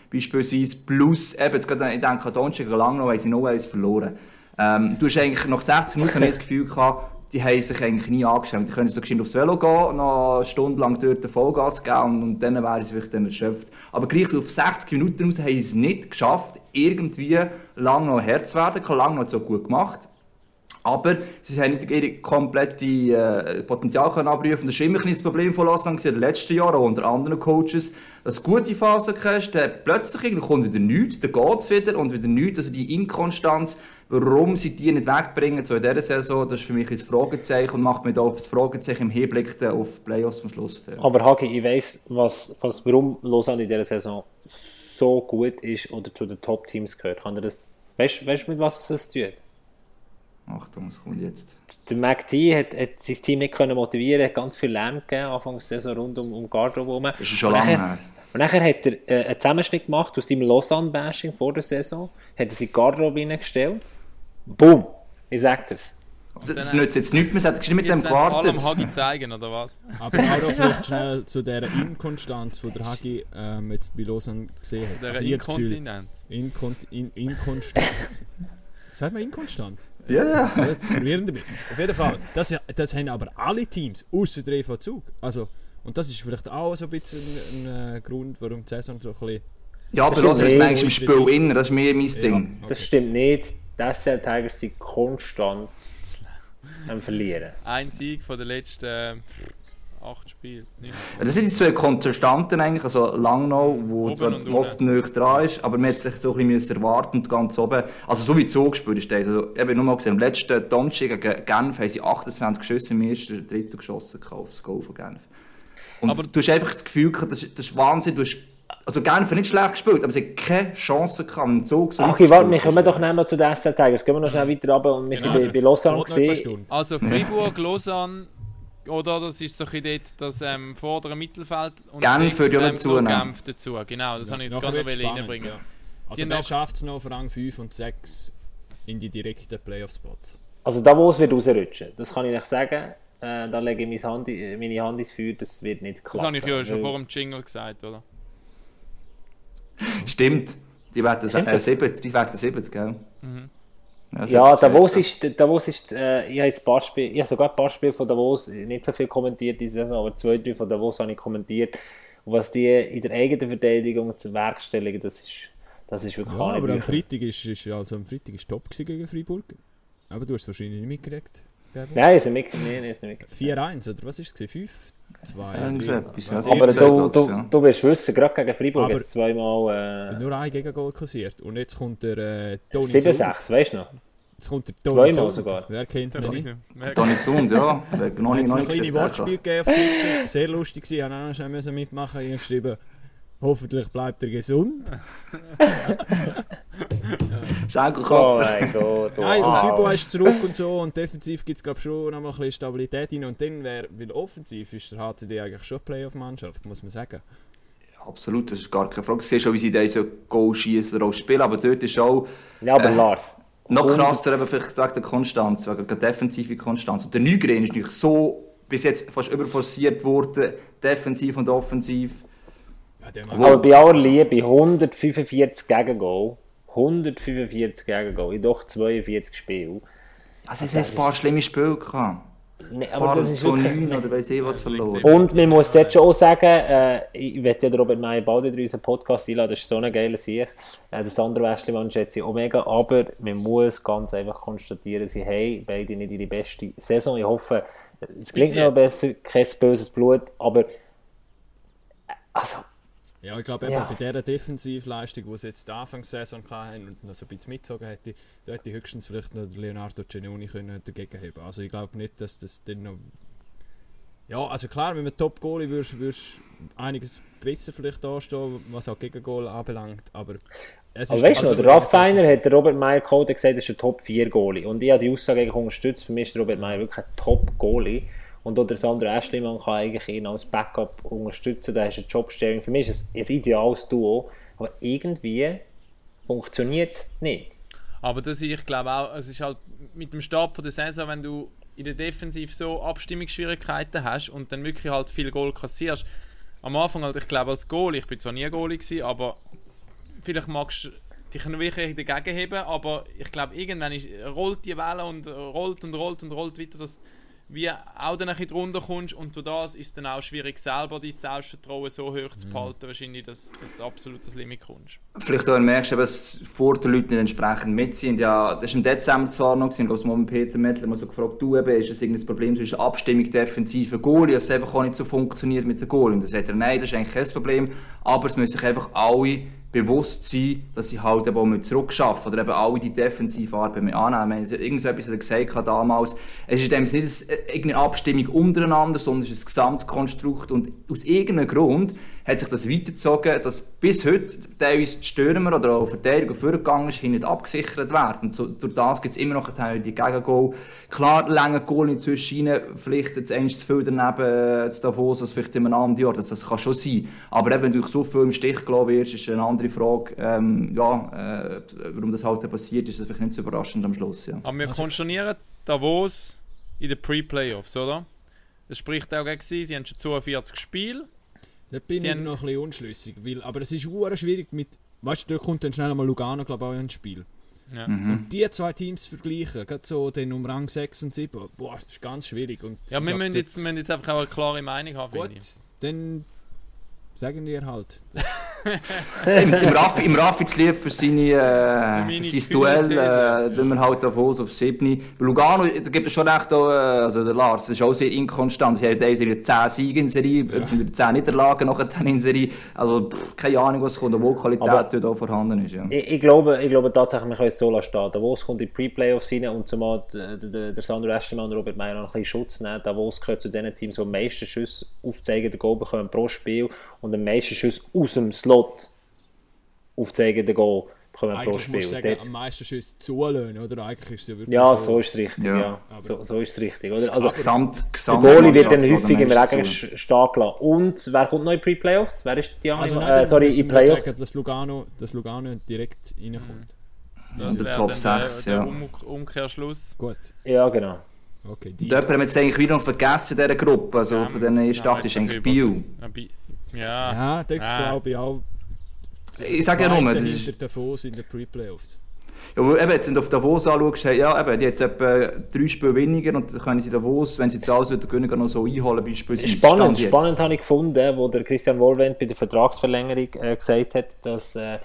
Beispielsweise, plus, eben, jetzt gerade, ich denke, Donnerstag lang noch, weil sie noch eins verloren. Ähm, du hast eigentlich nach 60 Minuten das Gefühl gehabt, die haben sich eigentlich nie angestellt. Die können so geschwind aufs Velo gehen, noch eine Stunde lang dort Vollgas geben und, dann wären sie wirklich dann erschöpft. Aber gleich auf 60 Minuten raus haben sie es nicht geschafft, irgendwie lang noch Herz zu werden, lang noch so gut gemacht. Aber sie haben nicht ihre komplette äh, Potenzial können abrufen. Das war immer ein das Problem von Lausanne in den letzten Jahren, auch unter anderen Coaches, dass du gute Phasen hast, dann plötzlich kommt wieder nichts, dann geht es wieder und wieder nichts. Also die Inkonstanz, warum sie die nicht wegbringen, so in dieser Saison, das ist für mich ein Fragezeichen und macht mir da auf das Fragezeichen im Hinblick auf die Playoffs am Schluss. Aber Hagi, ich weiss, was, was, warum Lausanne in dieser Saison so gut ist oder zu den Top-Teams gehört. Kann das, weißt du, mit was es tut? Achtung, was kommt jetzt? Der McT hat, hat sein Team nicht können motivieren, hat ganz viel Lärm gegeben, Anfang der Saison rund um, um Garderobe herum. Das ist schon lange her. Und nachher hat er äh, einen Zusammenschnitt gemacht aus deinem Lausanne-Bashing vor der Saison, hat er sich Garderobe reingestellt. Boom! Ich sag dir's. Das, das nützt jetzt nichts mehr, hat mit dem gewartet. allem Hagi zeigen, oder was? Aber auch vielleicht schnell zu dieser Inkonstanz, die der Hagi ähm, jetzt bei Lausanne gesehen hat. Der also Inkontinenz. Inkont in Inkonstanz. Sagt man Inkonstanz? Ja, ja. Das verwirren damit. Auf jeden Fall. Das, das haben aber alle Teams, außer der EV Zug. Also, und das ist vielleicht auch so ein bisschen ein, ein äh, Grund, warum die Saison so ein bisschen... Ja, aber das ist manchmal im Spiel innen, das ist mehr mein Ding. Ja, okay. Das stimmt nicht. Die SCL Tigers sind konstant am Verlieren. Ein Sieg von den letzten äh, acht Spielen. Das sind die zwei Konstanten eigentlich, also Langnau, wo zwar oft nicht dran ist, aber man hat sich so ein bisschen erwarten und ganz oben, also so wie gespürt ist das. Also, ich habe nur mal gesehen, am letzten Donnerstag gegen Genf haben sie 28 Schüsse im ersten Drittel geschossen auf das Goal von Genf. Und aber du hast einfach das Gefühl, das, das ist Wahnsinn, du hast also Genf nicht schlecht gespielt, aber sie hat keine Chance gehabt, einen Zug so Ach, okay, warte, wir kommen doch noch zu den SL Tigers. Gehen wir noch schnell weiter runter und wir sind genau, bei, bei Lausanne gesehen. Also Fribourg, Lausanne, oder das ist so ein dort das ähm, vordere Mittelfeld. Und Genf führt ja dazu. Ähm, Genf dazu, genau. Das ja, habe ich jetzt gerade noch reinbringen. Ja. Also wer schafft es noch auf Rang 5 und 6 in die direkten Playoff-Spots? Also Davos wird rausrutschen, das kann ich nicht sagen. Äh, da lege ich meine Hand, meine Hand ins Feuer, das wird nicht klappen. Das habe ich ja schon vor dem Jingle gesagt, oder? Stimmt. Die werden äh, sieben, die werden sieben, gell? Mhm. Ja, ja Davos ist, Davos ist äh, ich habe jetzt ein paar Spiele, ich habe sogar ein paar Spiele von Davos nicht so viel kommentiert diese Saison, aber zwei, drei von Davos habe ich kommentiert. Und was die in der eigenen Verteidigung zu werkstelligen, das ist, das ist wirklich ja, aber am Freitag ist, ist, also am Freitag ist top gegen Freiburg. Aber du hast es wahrscheinlich nicht mitgekriegt. Nein, ist nicht, nee, nicht 4-1 oder was ist es? 5? 2 Irgendetwas, Aber du, du, ja. du wirst wissen, gerade gegen Freiburg aber jetzt zweimal... Äh, nur ein Gegengol kassiert und jetzt kommt der äh, Toni 7-6, weißt du noch? Jetzt kommt der Toni Zweimal sogar. Wer kennt nicht? Toni Sund, ja. Noch nicht, noch nicht ein kleines Wortspiel gegeben auf Twitter. Sehr lustig gewesen, ich musste auch noch mitmachen. Ich habe geschrieben, hoffentlich bleibt er gesund. Schenkelkopf. Oh mein Gott. Wow. Nein, und Typo ist zurück und so und defensiv gibt es glaube schon noch mal ein bisschen Stabilität rein. Und dann wäre, weil offensiv ist der HCD eigentlich schon Playoff-Mannschaft, muss man sagen. Absolut, das ist gar keine Frage. Du siehst schon, wie sie diese Goal schießen oder auch spielen, aber dort ist auch... Ja, aber äh, Lars, noch krasser eben vielleicht wegen der Konstanz, wegen der defensiven Konstanz. Und der Nygren ist natürlich so bis jetzt fast überforciert worden, defensiv und offensiv. Ja, Aber bei aller Liebe, 145 Gegengol, 145 Gegengol in doch 42 Spielen. Also es hat ein paar schlimme Spiele gehabt. Nee, aber das ist wirklich... 9 oder weiss ich was verloren. Und man muss jetzt schon auch sagen, äh, ich werde ja Robert Meyer bald wieder in unseren Podcast einladen, das ist so eine geile Sieg. Äh, das andere Westlimann schätze ich auch mega, aber man muss ganz einfach konstatieren, sie haben beide nicht ihre beste Saison. Ich hoffe, es klingt noch besser, kein böses Blut, aber äh, also Ja, ich glaube, Ja. bei dieser Defensivleistung, die sie jetzt die Anfangssaison hatten und noch so ein bisschen mitgezogen hätte, da hätte höchstens vielleicht noch Leonardo Genoni können dagegen haben Also ich glaube nicht, dass das dann noch... Ja, also klar, mit einem Top-Goalie würdest du einiges besser vielleicht dastehen, was auch Gegengol anbelangt, aber... Es Aber weißt du noch, also der Raffiner hat der Robert Meyer Code gesagt, er ist ein Top 4 Goalie. Und ich habe die Aussage unterstützt. Für mich ist der Robert Meyer wirklich ein Top Goalie. Und auch der Sandro Aschlimann kann eigentlich ihn als Backup unterstützen. Da ist ein Jobstellung. Für mich ist es ein ideales Duo. Aber irgendwie funktioniert es nicht. Aber das ich glaube auch, es ist halt mit dem Start der Saison, wenn du in der Defensiv so Abstimmungsschwierigkeiten hast und dann wirklich halt viel Goal kassierst. Am Anfang halt, ich glaube als Goal, ich bin zwar nie Goalie gewesen, aber vielleicht magst du dich noch wirklich dagegen heben, aber ich glaube irgendwann ist, rollt die Welle und rollt und rollt und rollt weiter, dass wie auch dann ein bisschen drunter kommst und durch das ist dann auch schwierig selber dein Selbstvertrauen so hoch zu behalten, wahrscheinlich, dass, dass du absolut das Limit kommst. Vielleicht auch merkst du, dass vor den Leuten nicht entsprechend mitziehen. Ja, das war im Dezember zwar noch, gewesen, ich glaube, mit Peter Mettler mal so gefragt, du eben, ist das irgendein Problem zwischen Abstimmung defensive Goalie, dass es einfach auch nicht so funktioniert mit der Goalie? Und dann sagt er, nein, das ist eigentlich kein Problem, aber es müssen sich einfach alle bewusst sein, dass sie halt eben auch zurückschaffen oder eben alle die Defensivarbeit mit annehmen. Irgendetwas hat er gesagt damals, es ist Sinne nicht ein- irgendeine Abstimmung untereinander, sondern es ist ein Gesamtkonstrukt und aus irgendeinem Grund hat sich das weitergezogen, dass bis heute teilweise die Stürmer oder auch Verteidigung vorgegangen ist, nicht abgesichert werden. Und so, durch das gibt es immer noch ein Teil die Gegengol. Klar, lange Goal inzwischen rein, vielleicht jetzt eins zu viel daneben äh, zu Davos, als vielleicht in einem anderen Jahr, das, das kann schon sein. Aber eben, wenn du so viel im Stich gelassen wirst, ist eine andere Frage, ähm, ja, äh, warum das halt passiert, ist das vielleicht nicht so überraschend am Schluss, ja. Aber wir konsternieren Davos in den Pre-Playoffs, oder? Das spricht auch gegen sie, sie haben schon 42 Spiele. Da bin Sie ich noch ein bisschen unschlüssig, weil, aber es ist hure schwierig mit... Weißt du, da kommt dann schnell mal Lugano, glaube ich, auch ins Spiel. Ja. Und die zwei Teams vergleichen, gerade so den um Rang 6 und 7, boah, das ist ganz schwierig. Und Ja, wir müssen jetzt, wir müssen jetzt einfach auch eine klare Meinung haben, Gut, finde ich. dann sagen wir halt. Im, im Raffi, im Raffi zu lieb für, seine, äh, für sein Duell, äh, tun wir halt Davos auf 7. Bei Lugano, da gibt es schon recht, auch, äh, also der Lars, das ist auch sehr inkonstant. Sie haben teilweise 10 Siege in Serie, ja. 10 Niederlagen nachher in Serie. Also pff, keine Ahnung, was kommt, wo Qualität Aber- dort auch vorhanden ist. Ja. Ich, ich, glaube, ich glaube tatsächlich, wir können es so lassen stehen. Davos kommt in die Pre-Playoffs rein und zumal der, der, der Sandro Estermann und Robert Meyer noch ein bisschen Schutz nehmen. Davos gehört zu den Teams, die am meisten Schüsse aufzeigen, Goal bekommen pro Spiel und am meisten Schüsse aus dem Slot aufzeigen, Goal bekommen pro Eigentlich musst Spiel. du sagen, Dort- am meisten Schüsse zulöhnen, oder? Eigentlich ist es ja wirklich ja, so ist es richtig. Ja. Ja. So, so ist es richtig. Oder? Also, Also, Gesamt, der Gesamt Goalie wird dann häufig im Regen stehen gelassen. Und wer kommt noch in Pre-Playoffs? Wer ist die Also, andere? nein, äh, sorry, in Playoffs? Sagen, dass, Lugano, dass Lugano direkt reinkommt. Das der wäre Top dann sechs, der, ja. der um Umkehrschluss. Gut, Ja, genau. okay. Die, Und jemand haben wir jetzt eigentlich wieder noch vergessen in dieser Gruppe. Also von diesen ersten acht ist eigentlich Bio. Ja, Ja, das Ah. glaube ich auch. Ich sage ja nur, das ist, hinter Davos in den Pre-Playoffs. Ja, aber eben, jetzt, wenn du auf Davos anschaust, ja, eben, die jetzt etwa drei Spiele weniger und dann können sie Davos, wenn sie jetzt alles wieder gewinnen, noch so einholen, beispielsweise. Spannend, spannend habe ich gefunden, wo der Christian Wohlwend bei der Vertragsverlängerung äh, gesagt hat, dass äh,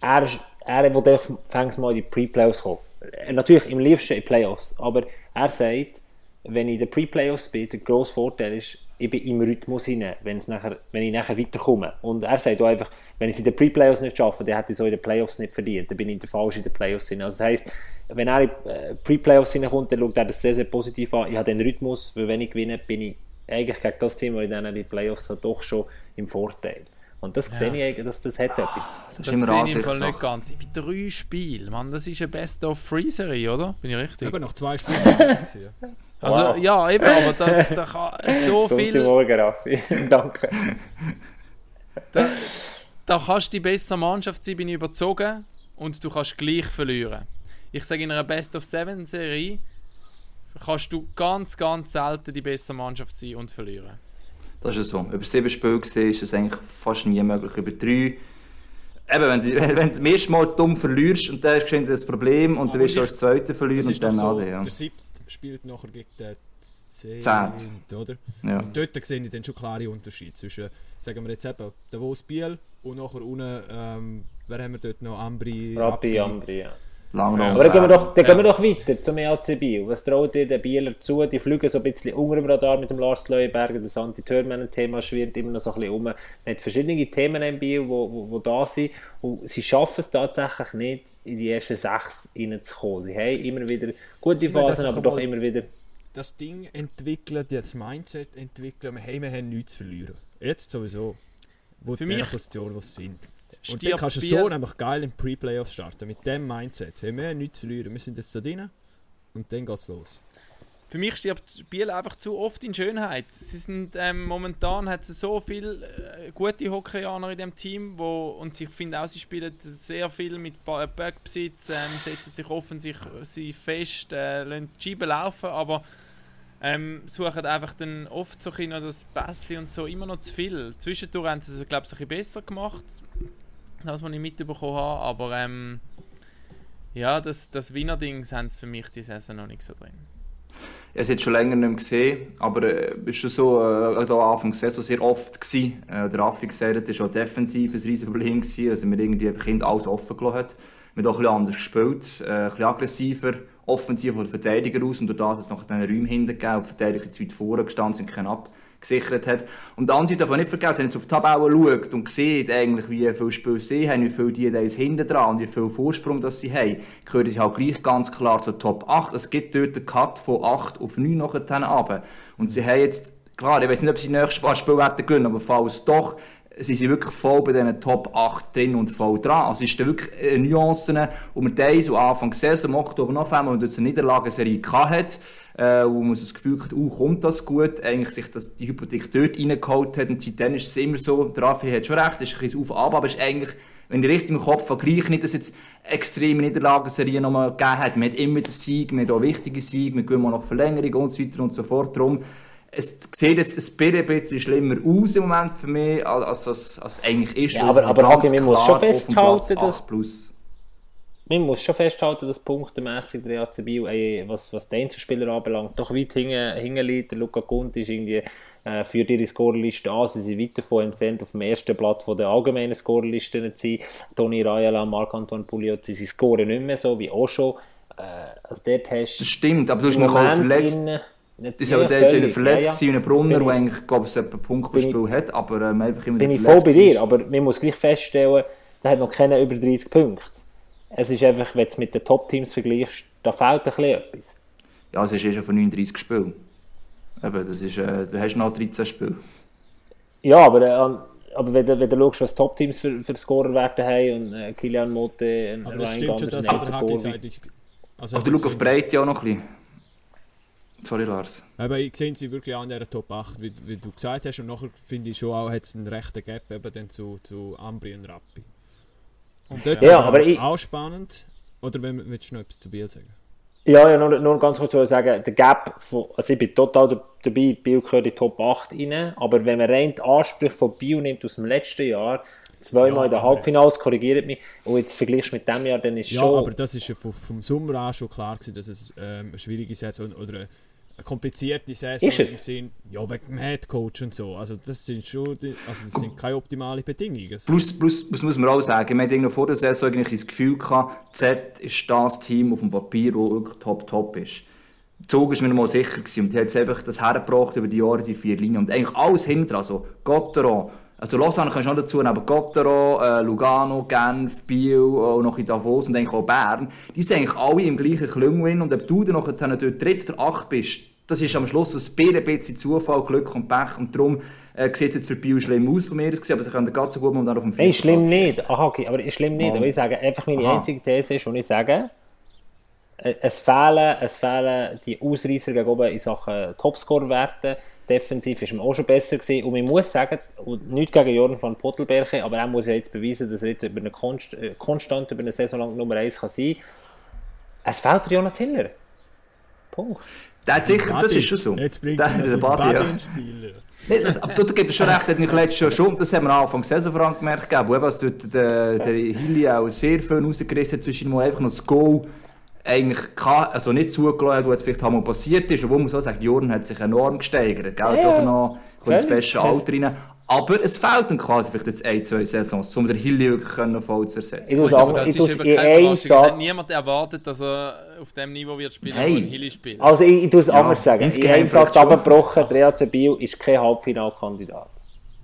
er, er will fängs mal in die Pre-Playoffs kommen. Äh, natürlich im liebsten in die Playoffs, aber er sagt, wenn ich in den Pre-Playoffs bin, der grosse Vorteil ist, ich bin im Rhythmus hinein, wenn's nachher, wenn ich nachher weiterkomme. Und er sagt auch einfach, wenn ich es in den Pre-Playoffs nicht schaffe, dann hätte ich es auch in den Playoffs nicht verdient. Dann bin ich in der falsch in den Playoffs hinein. Also das heisst, wenn er in die äh, Pre-Playoffs hineinkommt, dann schaut er das sehr, sehr positiv an. Ich habe den Rhythmus, weil wenn ich gewinne, bin ich eigentlich gegen das Team, das ich dann in die Playoffs habe, doch schon im Vorteil. Und das sehe ich eigentlich, dass das hat etwas. Das das sehe ich im Fall nicht ganz. Ich bin drei Spiele, Mann, das ist eine Best-of-Free-Serie, oder? Bin ich richtig? Eben noch zwei Spiele. Also, Wow. ja, eben, aber das, da kann so viel... Sonntagmorgen, Raffi. Danke. Da, da kannst du die bessere Mannschaft sein, bin ich überzogen, und du kannst gleich verlieren. Ich sage, in einer Best-of-Seven-Serie kannst du ganz, ganz selten die bessere Mannschaft sein und verlieren. Das ist ja so. Über sieben Spiele gesehen ist es eigentlich fast nie möglich. Über drei. Eben, wenn du, wenn du das erste Mal dumm verlierst und dann ist geschwind das Problem und dann wirst du als Zweiter verlieren und dann so, alle, ja. der spielt nachher gegen den Zehnt. 10. oder? Ja. Und dort sehe ich dann schon klare Unterschiede zwischen, sagen wir jetzt eben, Davos Biel und nachher unten, ähm, wer haben wir dort noch? Ambri, Rappi, Ambri, ja. Lang noch. Aber dann gehen wir doch, dann gehen wir doch weiter zum EAC Biel. Was traut ihr den Bieler zu? Die fliegen so ein bisschen unter dem Radar mit dem Lars Leuenberger. Das Anti-Törmannen-Thema schwirrt immer noch so ein bisschen um. Man hat verschiedene Themen im Biel, die wo, wo, wo da sind. Und sie schaffen es tatsächlich nicht, in die ersten sechs reinzukommen. Sie haben immer wieder gute Sie Phasen, aber doch immer wieder... das Ding entwickeln, das Mindset entwickeln, hey, wir haben nichts zu verlieren. Jetzt sowieso. Wo Für der mich Position, wo sie sind. Und dann kannst du so nämlich geil im Pre-Playoffs starten, mit dem Mindset. Hey, wir haben nichts zu verlieren, wir sind jetzt da drin und dann geht's los. Für mich stirbt Biel einfach zu oft in Schönheit. Sie sind ähm, momentan hat es so viele äh, gute Hockeyaner in dem Team, wo und ich finde auch, sie spielen sehr viel mit Ba- Backbesitz, ähm, setzen sich offensichtlich sie fest, äh, lassen die Scheiben laufen, aber ähm, suchen einfach dann oft so ein das Pässchen und so immer noch zu viel. Zwischendurch haben sie es, glaube ich, ein bisschen besser gemacht, das, was ich mitbekommen habe, aber ähm, ja, das, das Wiener-Dings haben sie für mich die Saison noch nicht so drin. Ich habe es jetzt schon länger nicht mehr gesehen, aber äh, es war schon so, äh, da Anfang der Saison sehr oft gewesen. Äh, der Raffi gesagt hat, das war auch defensiv ein riesiges Problem gewesen, also wir irgendwie einfach hinten alles offen gelassen hat. Wir haben auch ein bisschen anders gespielt, äh, ein bisschen aggressiver, offensiv von den Verteidiger aus und durch das hat es noch den Räumen hinten gegeben, die Verteidiger zu weit vorne gestanden sind, keinen abgesichert hat. Und dann darf man nicht vergessen, wenn man jetzt auf die Tabelle schaut und sieht eigentlich, wie viele Spiele sie haben, wie viele die da hinten dran und wie viel Vorsprung das sie haben, gehören sie halt gleich ganz klar zur Top 8. Es gibt dort einen Cut von 8 auf 9 nachher runter. Und sie haben jetzt, klar, ich weiß nicht, ob sie paar Spiele werden gewinnen, aber falls doch, sind sie wirklich voll bei diesen Top 8 drin und voll dran. Also es ist da wirklich Nuancen, und man da so Anfang Saison, im Oktober, November, und dort eine Niederlagenserie gehabt hat, äh, wo man so das Gefühl hat, uh, kommt das gut, eigentlich sich das, die Hypothek dort reingeholt hat, und seitdem ist es immer so, der Raffi hat schon recht, es ist ein bisschen auf und ab, aber es ist eigentlich, wenn ich richtig im Kopf vergleiche, nicht, dass es jetzt extreme Niederlagenserien nochmal gegeben hat, man hat immer den Sieg, man hat auch wichtige Siege, man gewinnt mal noch Verlängerung und so weiter und so fort, darum, es sieht jetzt ein bisschen schlimmer aus im Moment für mich, als es eigentlich ist. Ja, aber- aber Hagi, man muss schon festhalten, dass- 8 plus. Man muss schon festhalten, dass punktemässig der EAC Biel, äh, was, was den Einzelspieler anbelangt, doch weit hinten, hinten liegt. Der Luca Gunt ist irgendwie äh, für ihre Scorerliste an. Sie sind weit davon entfernt, auf dem ersten Blatt von der allgemeinen Scorerlisten zu sein. Toni Rajala, Marc-Antoine Pouliot, sie scoren nicht mehr so wie auch schon. Äh, also dort hast Das stimmt, aber du hast noch auch Moment verletzt. innen- Das ist aber der völlig, verletzt ja, ja. gewesen, wie ein Brunner, der ich- eigentlich, glaube ich, einen Punkt pro Spiel hat, aber ähm, einfach immer bin ich voll bei dir, aber man muss gleich feststellen, der hat noch keine über 30 Punkte. Es ist einfach, wenn du es mit den Top-Teams vergleichst, da fehlt ein bisschen etwas. Ja, es ist eh schon von 39 Spielen. Eben, das ist, äh, da hast du noch 13 Spiele. Ja, aber, äh, aber wenn, du, wenn du schaust, was Top-Teams für, für Scorerwerte haben und äh, Kilian Motte, und Aber das stimmt schon, dass der Hagi sagt, ich- also Aber du schau auf Breite auch noch ein bisschen. Sorry, Lars. Aber ich sehe sie wirklich auch in dieser Top 8, wie, wie du gesagt hast. Und nachher finde ich schon auch, hat es einen rechten Gap eben dann zu, zu Ambri und Rappi. Und dort Ja, ist aber ich- auch spannend. Oder wenn, willst du noch etwas zu Biel sagen? Ja, ja, nur, nur ganz kurz sagen, der Gap, von, also ich bin total da- dabei, Biel gehört in die Top 8 rein, aber wenn man rein die Ansprüche von Biel nimmt aus dem letzten Jahr, zweimal Ja, in der Halbfinals, korrigiert mich, und jetzt vergleichst mit dem Jahr, dann ist Ja, schon... aber das ist ja vom, vom Sommer an schon klar gewesen, dass es ähm, eine schwierige Saison oder eine, eine komplizierte Saison Ist es? im Sinn, ja, wegen dem Headcoach und so. Also das sind schon, die, also das sind keine optimalen Bedingungen. Also, Plus, plus, das muss man auch sagen, wir hatten vor der Saison eigentlich das Gefühl gehabt, Z ist das Team auf dem Papier, das wirklich top, top ist. Der Zug ist mir mal sicher gewesen und die hat einfach das hergebracht über die Jahre, die vier Linien. Und eigentlich alles hinter, also Gotteron, also Lausanne kannst du noch dazu nehmen, Gotteron, äh, Lugano, Genf, Biel, auch noch in Davos und eigentlich auch Bern, die sind eigentlich alle im gleichen Klüngwin und ob du dann noch dort dritt oder acht bist, das ist am Schluss ein bisschen Zufall, Glück und Pech und darum äh, sieht es jetzt für Biel schlimm aus von mir aus aber sie können ganz so gut momentan auf dem Hey, vierten schlimm nicht. Aha, okay, aber schlimm nicht. Aber ich sage einfach, meine Aha. einzige These ist, und ich sage, äh, es fehlen, es fehlen die Ausreißer gegen oben in Sachen Topscore-Werte. Defensiv ist man auch schon besser gewesen. Und man muss sagen, nicht gegen Jordan van Pottelberche, aber er muss ja jetzt beweisen, dass er jetzt über eine Konst, äh, konstant über eine Saison lang Nummer 1 kann sein Es fehlt der Jonas Hiller. Punkt. Der hat sicher, das ist schon so. Jetzt bringt der, er der also Badi, Badi ja. ins Spiel. Das- du gibst schon recht, hat mich letztes Jahr schon, das haben wir am Anfang der Saison vor allem gemerkt, aber eben, dass dort der, der Hilly auch sehr viel rausgerissen hat, zwischen mal einfach noch das Goal eigentlich kann, also nicht zugelassen hat, was vielleicht einmal passiert ist. Und wo man so sagt, Jordan hat sich enorm gesteigert. Gell? Ja, Doch noch völlig. beste Alter rein. Aber es fehlt ihm quasi vielleicht jetzt ein, zwei Saisons, um den Hilly wirklich voll zu ersetzen. Ich muss Also sagen, das ich ist eben in keine einem Überraschung. Es hat niemand erwartet, dass er auf dem Niveau wird spielen, Hey. wo ein Hilly spielt. Also ich, ich tue es anders sagen. In insgeheim einem Satz abgebrochen, der EAC Biel ist kein Halbfinalkandidat.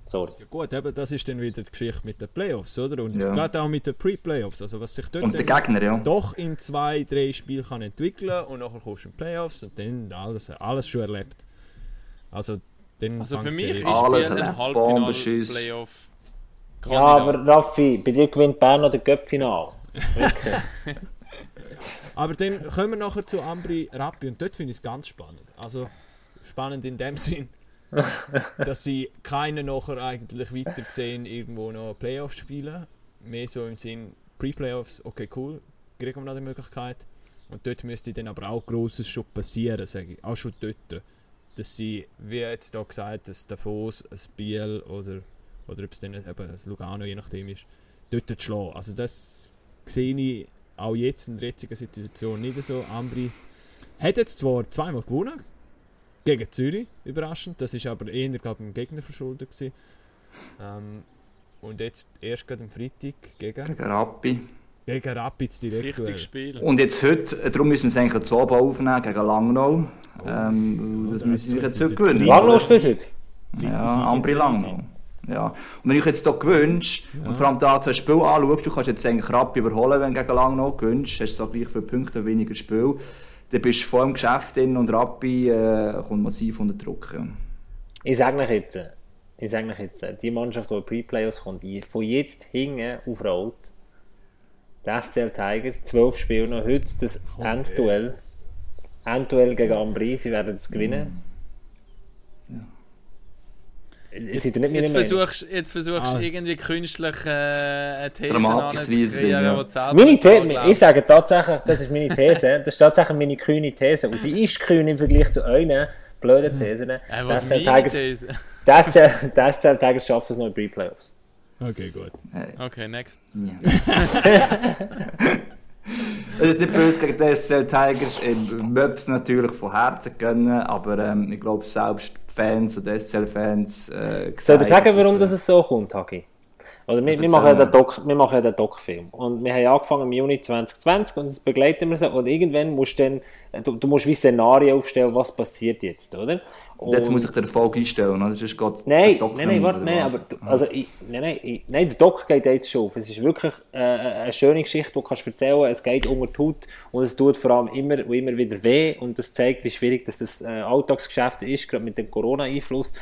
Sorry. Ja gut, eben, das ist dann wieder die Geschichte mit den Playoffs, oder? Und Ja. gerade auch mit den Pre-Playoffs. Also was sich dort Und der Gegner, ja. doch in zwei, drei Spielen kann entwickeln und nachher kommst du in die Playoffs und dann alles, alles schon erlebt. Also, dann Also für mich ist Alles ein erlebt, Halbfinal Bombenschuss. Playoff. Ja, aber Raffi, bei dir gewinnt Bern noch der Göppfinal. Aber dann kommen wir nachher zu Ambri Rappi und dort finde ich es ganz spannend. Also spannend in dem Sinn, dass sie keinen nachher eigentlich weiter sehen, irgendwo noch Playoffs spielen. Mehr so im Sinn Pre-Playoffs, okay cool, kriegen wir noch die Möglichkeit. Und dort müsste dann aber auch Grosses schon passieren, sage ich. Auch schon dort. Dass sie, wie jetzt da gesagt, dass Davos, ein Biel oder, oder ob es dann eben ein Lugano, je nachdem ist, dort zu schlagen. Also das sehe ich auch jetzt in der jetzigen Situation nicht so. Ambri hat jetzt zwar zweimal gewonnen, gegen Zürich, überraschend. Das ist aber eher glaub, dem Gegner verschuldet. Gewesen. Ähm, und jetzt erst gerade am Freitag gegen, Gegen Rappi. gegen Rapids direkt. Spiel. Und jetzt heute, äh, darum müssen wir es eigentlich zu oben aufnehmen, gegen Langnau. Ähm, das Oh, müssen wir jetzt heute gewinnen. Langnau spielt heute. Ja, Ambri Langnau. Ja. Und wenn ich jetzt hier gewünscht und vor allem da zwei Spiel anschaust, du kannst jetzt eigentlich Rappi überholen, wenn du gegen Langnau gewünscht, hast du so gleich viele Punkte, weniger Spiel. Dann bist du voll im Geschäft drin und Rappi äh, kommt massiv unter Druck. ja. Ich sage euch jetzt, äh, ich sage euch jetzt, äh, die Mannschaft, die in die Pre-Playoffs kommt, die von jetzt hinten aufrollt, die SCL Tigers, zwölf Spiele noch, heute das Endduell. Endduell gegen Ambri, sie werden es gewinnen. Meine Jetzt Meinung? versuchst, jetzt versuchst du Ah. irgendwie künstlich äh, eine These reinzubringen, ja. selber Meine These, ich sage tatsächlich, das ist meine These, das ist tatsächlich meine kühne These. Und sie ist kühn im Vergleich zu euren blöden Thesen. Äh, was SCL meine Tigers- These? die SCL Tigers schaffen es noch in Pre-Playoffs. Okay, gut. Okay, next. Es ist nicht böse gegen die SCL Tigers. Ich möchte es natürlich von Herzen gönnen, aber ähm, ich glaube, selbst Fans und SCL-Fans. Äh, Soll ich sagen, warum es, das so kommt, Hagi? Oder wir, wir, machen ja den Doc, wir machen ja den Doc-Film. Und wir haben angefangen im Juni 2020 und das begleiten wir so. Und irgendwann musst du dann, äh, du, du musst wie Szenarien aufstellen, was passiert jetzt, oder? Und Jetzt muss ich den Erfolg einstellen, oder? Sonst geht Nein, der Doc nein, nein, warte, nein, aber also, ich, nein, nein, ich, nein, der Doc geht jetzt schon auf. Es ist wirklich äh, eine schöne Geschichte, die du kannst erzählen Es geht unter die Haut und es tut vor allem immer und immer wieder weh und das zeigt, wie schwierig das, das äh, Alltagsgeschäft ist, gerade mit dem Corona-Einfluss.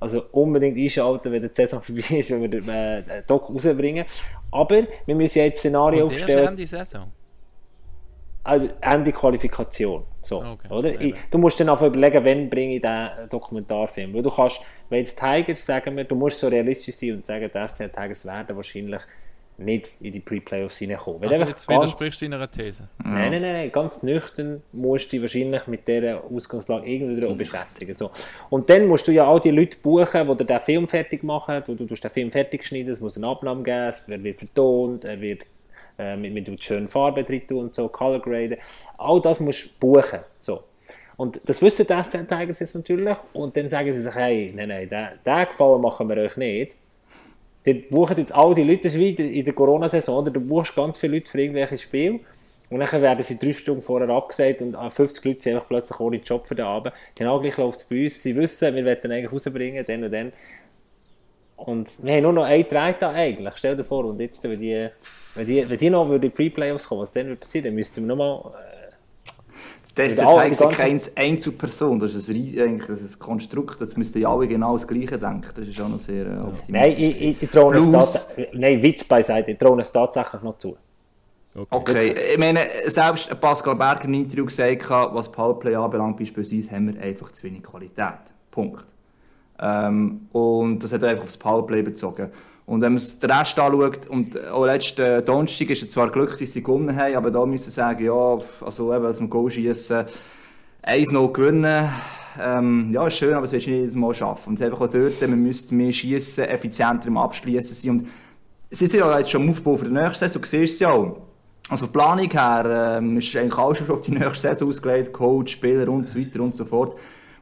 Also unbedingt einschalten, wenn die Saison vorbei ist, wenn wir den äh, Doc rausbringen. Aber wir müssen jetzt erst aufstellen. Ende Saison. Also Ende Qualifikation. So, Okay, oder? Ich, du musst dann einfach überlegen, wann bringe ich diesen Dokumentarfilm. Weil du kannst, wenn jetzt Tigers, sagen wir, du musst so realistisch sein und sagen, die SCL Tigers werden wahrscheinlich nicht in die Pre-Playoffs reinkommen. Also jetzt ganz- widersprichst du deiner These. Nein, nein, nein, nein, ganz nüchtern musst du dich wahrscheinlich mit dieser Ausgangslage irgendwie beschäftigen. So. Und dann musst du ja all die Leute buchen, die dir den Film fertig machen, wo du tust den Film fertig schneiden, es muss eine Abnahme geben, es wird wird vertont, er wird äh, mit, mit schönen Farben drin und so, Color graden. All das musst du buchen. So. Und das wissen die SCL Tigers jetzt natürlich und dann sagen sie sich, hey, nein, nein, den, den Gefallen machen wir euch nicht. Dann buchen jetzt all die Leute, in der Corona-Saison, oder? du buchst ganz viele Leute für irgendwelche Spiele und dann werden sie drei Stunden vorher abgesagt und ah, 50 Leute sind einfach plötzlich ohne Job für den Abend. Genau gleich läuft es bei uns. Sie wissen, wir wollen eigentlich rausbringen, dann und dann. Und wir haben nur noch einen Tag da eigentlich, stell dir vor. Und jetzt, wenn die, wenn die, wenn die noch in die Pre-Playoffs kommen, was dann wird passieren, dann müssten wir nochmal... Das Mit ist keine Einzelperson, das ist ein, eigentlich das ist ein Konstrukt, das müssten ja alle genau das Gleiche denken. Das ist auch noch sehr äh, optimistisch. Nein, ich, ich, ich traue es Nein, Witz beiseite, ich traue es tatsächlich noch zu. Okay, ich meine, selbst Pascal Berger im Interview gesagt hat, was Powerplay anbelangt, beispielsweise, haben wir einfach zu wenig Qualität. Punkt. Ähm, und das hat er einfach aufs Powerplay bezogen. Und wenn man den Rest anschaut, und auch letzten Donnerstag ist es zwar glücklich, dass sie gewonnen haben, aber da müssen sie sagen, ja, also eben, als Goal schießen, 1-0 gewinnen, ähm, ja, ist schön, aber das willst du nicht jedes Mal schaffen. Und es ist einfach auch dort, man müsste mehr schießen, effizienter im Abschließen sein. Und sie sind ja jetzt schon im Aufbau für die nächste Saison, du siehst es ja auch. Also die Planung her ähm, ist eigentlich alles schon auf die nächste Saison ausgelegt, Coach, Spieler und so weiter und so fort.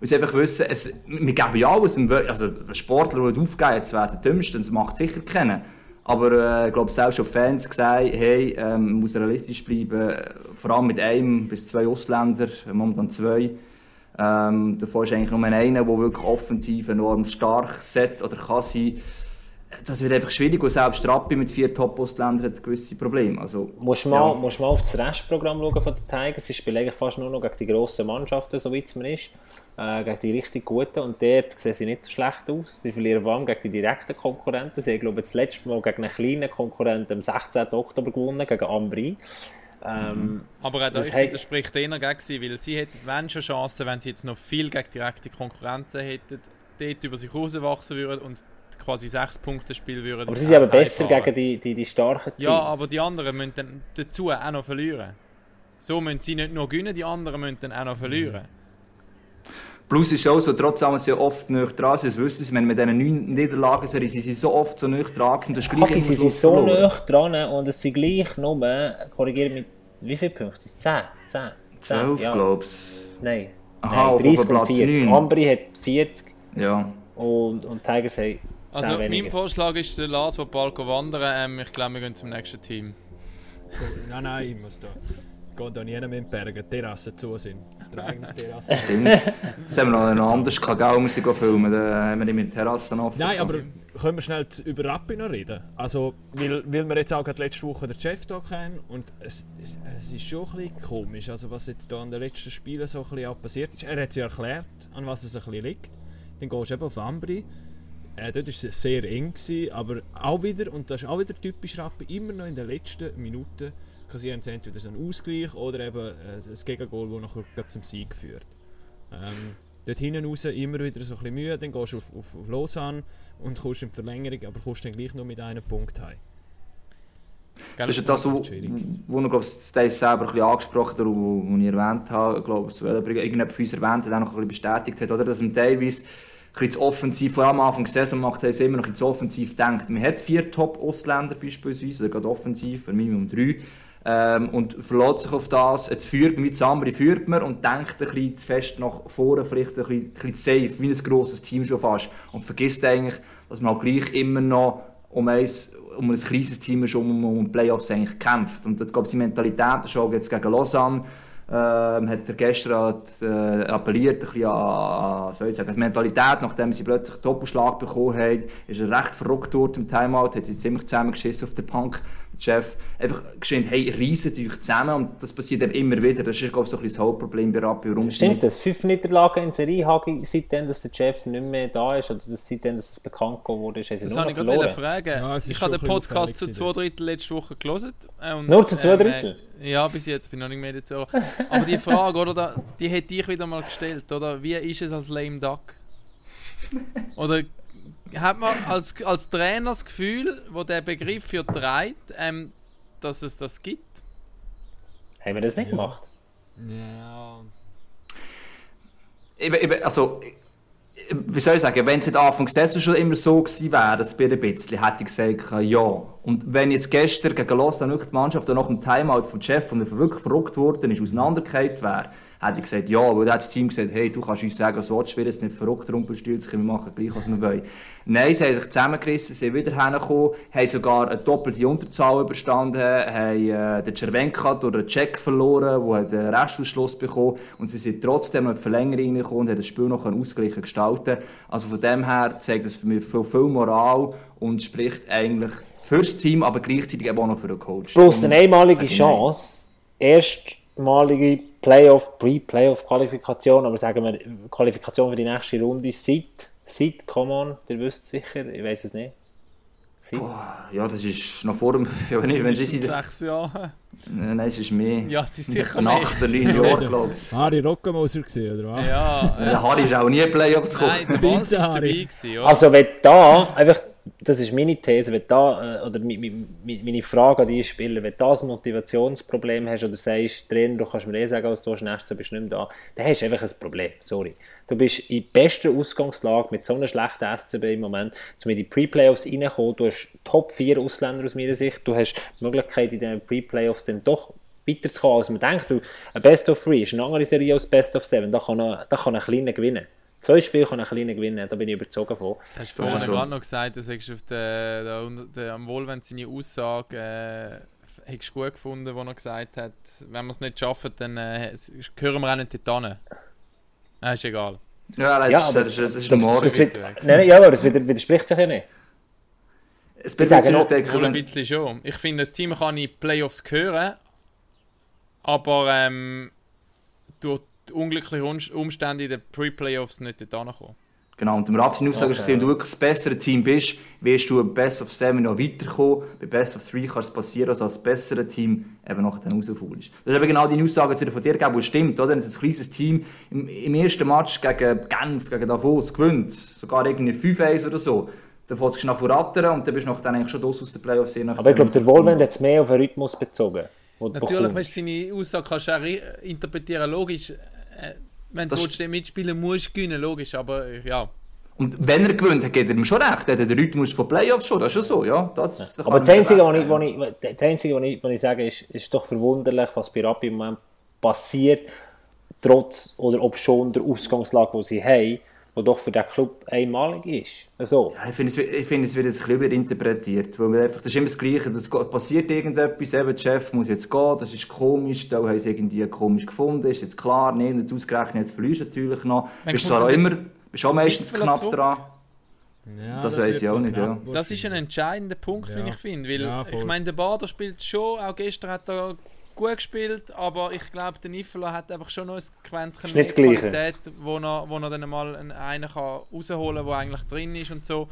Und sie einfach wissen, es, wir geben ja alles. Also ein Sportler, der aufgeben jetzt wäre der Dümmste, das macht sicher keinen. Aber äh, ich glaube, selbst schon Fans gesagt, hey, ähm, man muss realistisch bleiben, vor allem mit einem bis zwei Ausländern, momentan zwei. Ähm, davon ist eigentlich nur einer, der wirklich offensiv enorm stark set oder kann sein das wird einfach schwierig und selbst Rappi mit vier Top-Ausländern hat gewisse Probleme. Also, musst du mal, ja. musst mal auf das Restprogramm schauen von den Tigers. Sie spielen eigentlich fast nur noch gegen die grossen Mannschaften, so wie es mir ist. Äh, gegen die richtig guten. Und dort sehen sie nicht so schlecht aus. Sie verlieren allem gegen die direkten Konkurrenten. Sie haben, glaube ich, das letzte Mal gegen einen kleinen Konkurrenten am 16. Oktober gewonnen, gegen Ambri. Ähm, mhm. Aber auch das, ich das spricht eher gegen sie, weil sie hätten, wenn schon Chancen, wenn sie jetzt noch viel gegen direkte Konkurrenzen hätten, dort über sich rauswachsen würden und quasi sechs Punkte Spiel würden. Aber sie sind aber besser gegen die, die, die starken Teams. Ja, aber die anderen müssen dann dazu auch noch verlieren. So müssen sie nicht nur gewinnen, die anderen müssen dann auch noch verlieren. Plus ist auch so, trotz allem sehr oft nicht dran sind, wissen sie, wenn mit diesen neun Niederlagen sind, sie sind so oft so nicht dran sind, das gleich sie sind so nicht dran und es sind gleich nur, korrigiert mit, wie viele Punkte? 10? 10? 12, ja. glaube ich. Nein. Aha, Nein, 30 und 40. Ambri hat 40 ja. und, und Tigers haben also mein Vorschlag ist, der Lars will bald wandern. Ähm, ich glaube, wir gehen zum nächsten Team. nein, nein, ich muss da. Geht da nie mehr in die Berge, die Terrassen zu sind. Terrasse. Stimmt. Jetzt haben wir noch anders gehabt, wir sind filmen, dann haben wir nicht mit Terrassen offen. Nein, aber können wir schnell über Rappi noch reden? Also, weil, weil wir jetzt auch gerade letzte Woche den Chef hier kennen und es, es, es, ist schon ein bisschen komisch, also was jetzt da an den letzten Spielen so ein bisschen passiert ist. Er hat es ja erklärt, an was es ein bisschen liegt. Dann gehst du eben auf Ambri äh, dort war es sehr eng, gewesen, aber auch wieder, und das ist auch wieder typisch Rappi, immer noch in den letzten Minuten kassieren sie entweder so einen Ausgleich oder eben äh, ein Gegengol, das nachher zum Sieg führt. Ähm, dort hinten raus immer wieder so ein bisschen Mühe, dann gehst du auf, auf, auf Lausanne und kommst in Verlängerung, aber kommst dann gleich nur mit einem Punkt heim. Das ist ja das, wo, wo noch, glaube ich, das selber ein bisschen angesprochen hat, wo, ich erwähnt habe, glaube ich, irgendjemand von uns erwähnt hat, auch noch ein bisschen bestätigt hat, oder? dass man teilweise bisschen zu offensiv, vor allem am Anfang der Saison macht, haben sie immer noch ein zu offensiv gedacht. Man hat vier Top-Ausländer beispielsweise, oder gerade offensiv, Minimum drei, ähm, und verlässt sich auf das. Jetzt führt man, wie Samri führt man und denkt ein bisschen zu fest nach vorne, vielleicht ein bisschen, ein bisschen safe, wie ein grosses Team schon fast. Und vergisst eigentlich, dass man halt gleich immer noch um ein, um ein kleines Team ist, um, um Playoffs eigentlich kämpft. Und das, glaube ich, die Mentalität, schon jetzt gegen Lausanne, ähm, hat er gestern äh, appelliert ein bisschen an, soll ich sagen, die Mentalität, nachdem sie plötzlich einen Doppelschlag bekommen haben, ist er recht verrückt dort im Timeout, hat sie ziemlich zusammengeschissen auf den Punk. Der Chef einfach geschehen, hey, reisen euch zusammen und das passiert dann immer wieder. Das ist, glaube ich, so ein bisschen das Hauptproblem bei Rappi. Warum Stimmt das? Fünf Niederlagen in Serie habe seitdem, dass der Chef nicht mehr da ist oder dass, seitdem, dass es bekannt geworden ist, haben sie das nur noch verloren? Ich fragen. Ja, ich habe den Podcast zu zwei Drittel letzte Woche gelesen. Und, nur zu zwei ähm, Drittel? Ähm, ja, bis jetzt bin ich noch nicht mehr dazu. Aber die Frage, oder, die hätte ich wieder mal gestellt, oder? Wie ist es als Lame Duck? Oder hat man als, als Trainer das Gefühl, wo der Begriff für treibt, ähm, dass es das gibt? Haben wir das nicht ja. gemacht? Ja. Eben, eben, also, wie soll ich sagen, wenn es am Anfang der Saison schon immer so gewesen wäre, das ein bisschen, hätte ich gesagt, ja. Und wenn jetzt gestern gegen Lausanne die Mannschaft nach dem Timeout vom Chef und wirklich verrückt worden ist, auseinandergefallen wäre, hätte ich gesagt, ja, weil dann hat das Team gesagt, hey, du kannst uns sagen, so du jetzt nicht verrückt rumpelstürzen, wir machen gleich, was wir wollen. Nein, sie haben sich zusammengerissen, sind wieder hergekommen, haben sogar eine doppelte Unterzahl überstanden, haben äh, den Cervenka durch einen Check verloren, der den Restausschluss bekommen und sie sind trotzdem in die Verlängerung gekommen und haben das Spiel noch ausgleichen gestalten Also von dem her zeigt das für mich viel, viel Moral und spricht eigentlich fürs Team, aber gleichzeitig auch noch für den Coach. Plus eine einmalige Chance, erstmalige Playoff, Pre-Playoff-Qualifikation, aber sagen wir Qualifikation für die nächste Runde seit, seit, come on, ihr wisst sicher, ich weiß es nicht. Boah, ja, das ist noch vor dem, ja, wenn, ich, wenn sie sechs Jahre. Nein, es ist mehr. Ja, es ist sicher mehr. Nach der neun Jahren, glaube ich. Harry Rockemoser gesehen, oder was? Ja. ja. Harry ist auch nie Playoffs gekommen. Nein, der Balz dabei gewesen, Also wenn da einfach das ist meine These, wenn da, äh, oder meine Frage an die Spieler, wenn du ein Motivationsproblem hast oder sagst, Trainer, du kannst mir eh sagen, als du nächstes bist du nicht mehr da, dann hast du einfach ein Problem, sorry. Du bist in bester Ausgangslage mit so einer schlechten SCB im Moment, um in die Pre-Playoffs reinkommen, du hast Top 4 Ausländer aus meiner Sicht, du hast die Möglichkeit in den Pre-Playoffs Playoffs dann doch weiterzukommen, als man denkt. Weil ein Best of Three ist eine andere Serie als Best of Seven. Da kann, er, da kann ein Kleiner gewinnen. Zwei Spiele kann ein Kleiner gewinnen, da bin ich überzogen von. Hast du vorhin gerade noch gesagt, du sagst auf der, der, der, am Wohlwend seine Aussage, äh, hättest du gut gefunden, wo er gesagt hat, wenn wir es nicht schaffen, dann äh, gehören wir auch nicht dorthin. Äh, ist egal. Ja, das, Ja, ist, aber das, ist, das ist nein, nein, ja, aber das wider- widerspricht sich ja nicht. Es bedeutet, Wohl ein bisschen schon. Ich finde, das Team kann in Playoffs gehören, aber ähm, durch die unglücklichen Un- Umstände in den Pre-Playoffs nicht dorthin kommen. Genau, und im Raff seine Aussage ist, wenn du wirklich das bessere Team bist, wirst du im Best of 7 noch weiterkommen. Bei Best of 3 kann es passieren, dass du als bessere Team eben nachher dann rausfallst. Das ist eben genau die Aussage, die von dir gegeben die stimmt, oder? Wenn ein kleines Team im, im ersten Match gegen Genf, gegen Davos gewinnt, sogar irgendwie 5-1 oder so, dann fährst du schnell vorattern und dann bist du nachher dann eigentlich schon aus der Playoffs. Aber ich glaube, der Wohlwend hat es mehr auf den Rhythmus bezogen. den Natürlich, bekommst. weißt du, seine Aussage kannst du auch ri- interpretieren, logisch. Äh, wenn du willst, mitspielen musst, gewinnen, logisch, aber äh, ja. Und wenn er gewinnt, hat er ihm schon recht. Er hat den Rhythmus von Playoffs schon, das ist schon so, ja. Das kann Aber das Einzige, was ich, was ich, das Einzige, was ich, was ich sage, ist, ist doch verwunderlich, was bei Rappi im Moment passiert, trotz oder ob schon der Ausgangslage, die sie haben, die doch für den Club einmalig ist. Also, Ja, ich finde, es, ich finde, es wird jetzt ein bisschen überinterpretiert. Weil man einfach, das ist immer das Gleiche. Es passiert irgendetwas, eben, der Chef muss jetzt gehen, das ist komisch, da haben sie irgendwie komisch gefunden, ist jetzt klar, nein, jetzt ausgerechnet, jetzt verlierst du natürlich noch. Wann Bist zwar auch immer, bist auch meistens knapp zurück? dran. Ja, Das wird weiss ich auch nicht, ja. Das ist ein entscheidender Punkt, Ja. wie ich finde. Weil ich meine, der Bader spielt schon, auch gestern hat er gut gespielt, aber ich glaube, der Niffler hat einfach schon noch ein Quäntchen Gleiche. Qualität, wo er, wo er dann mal einen, kann rausholen kann, der eigentlich drin ist und so.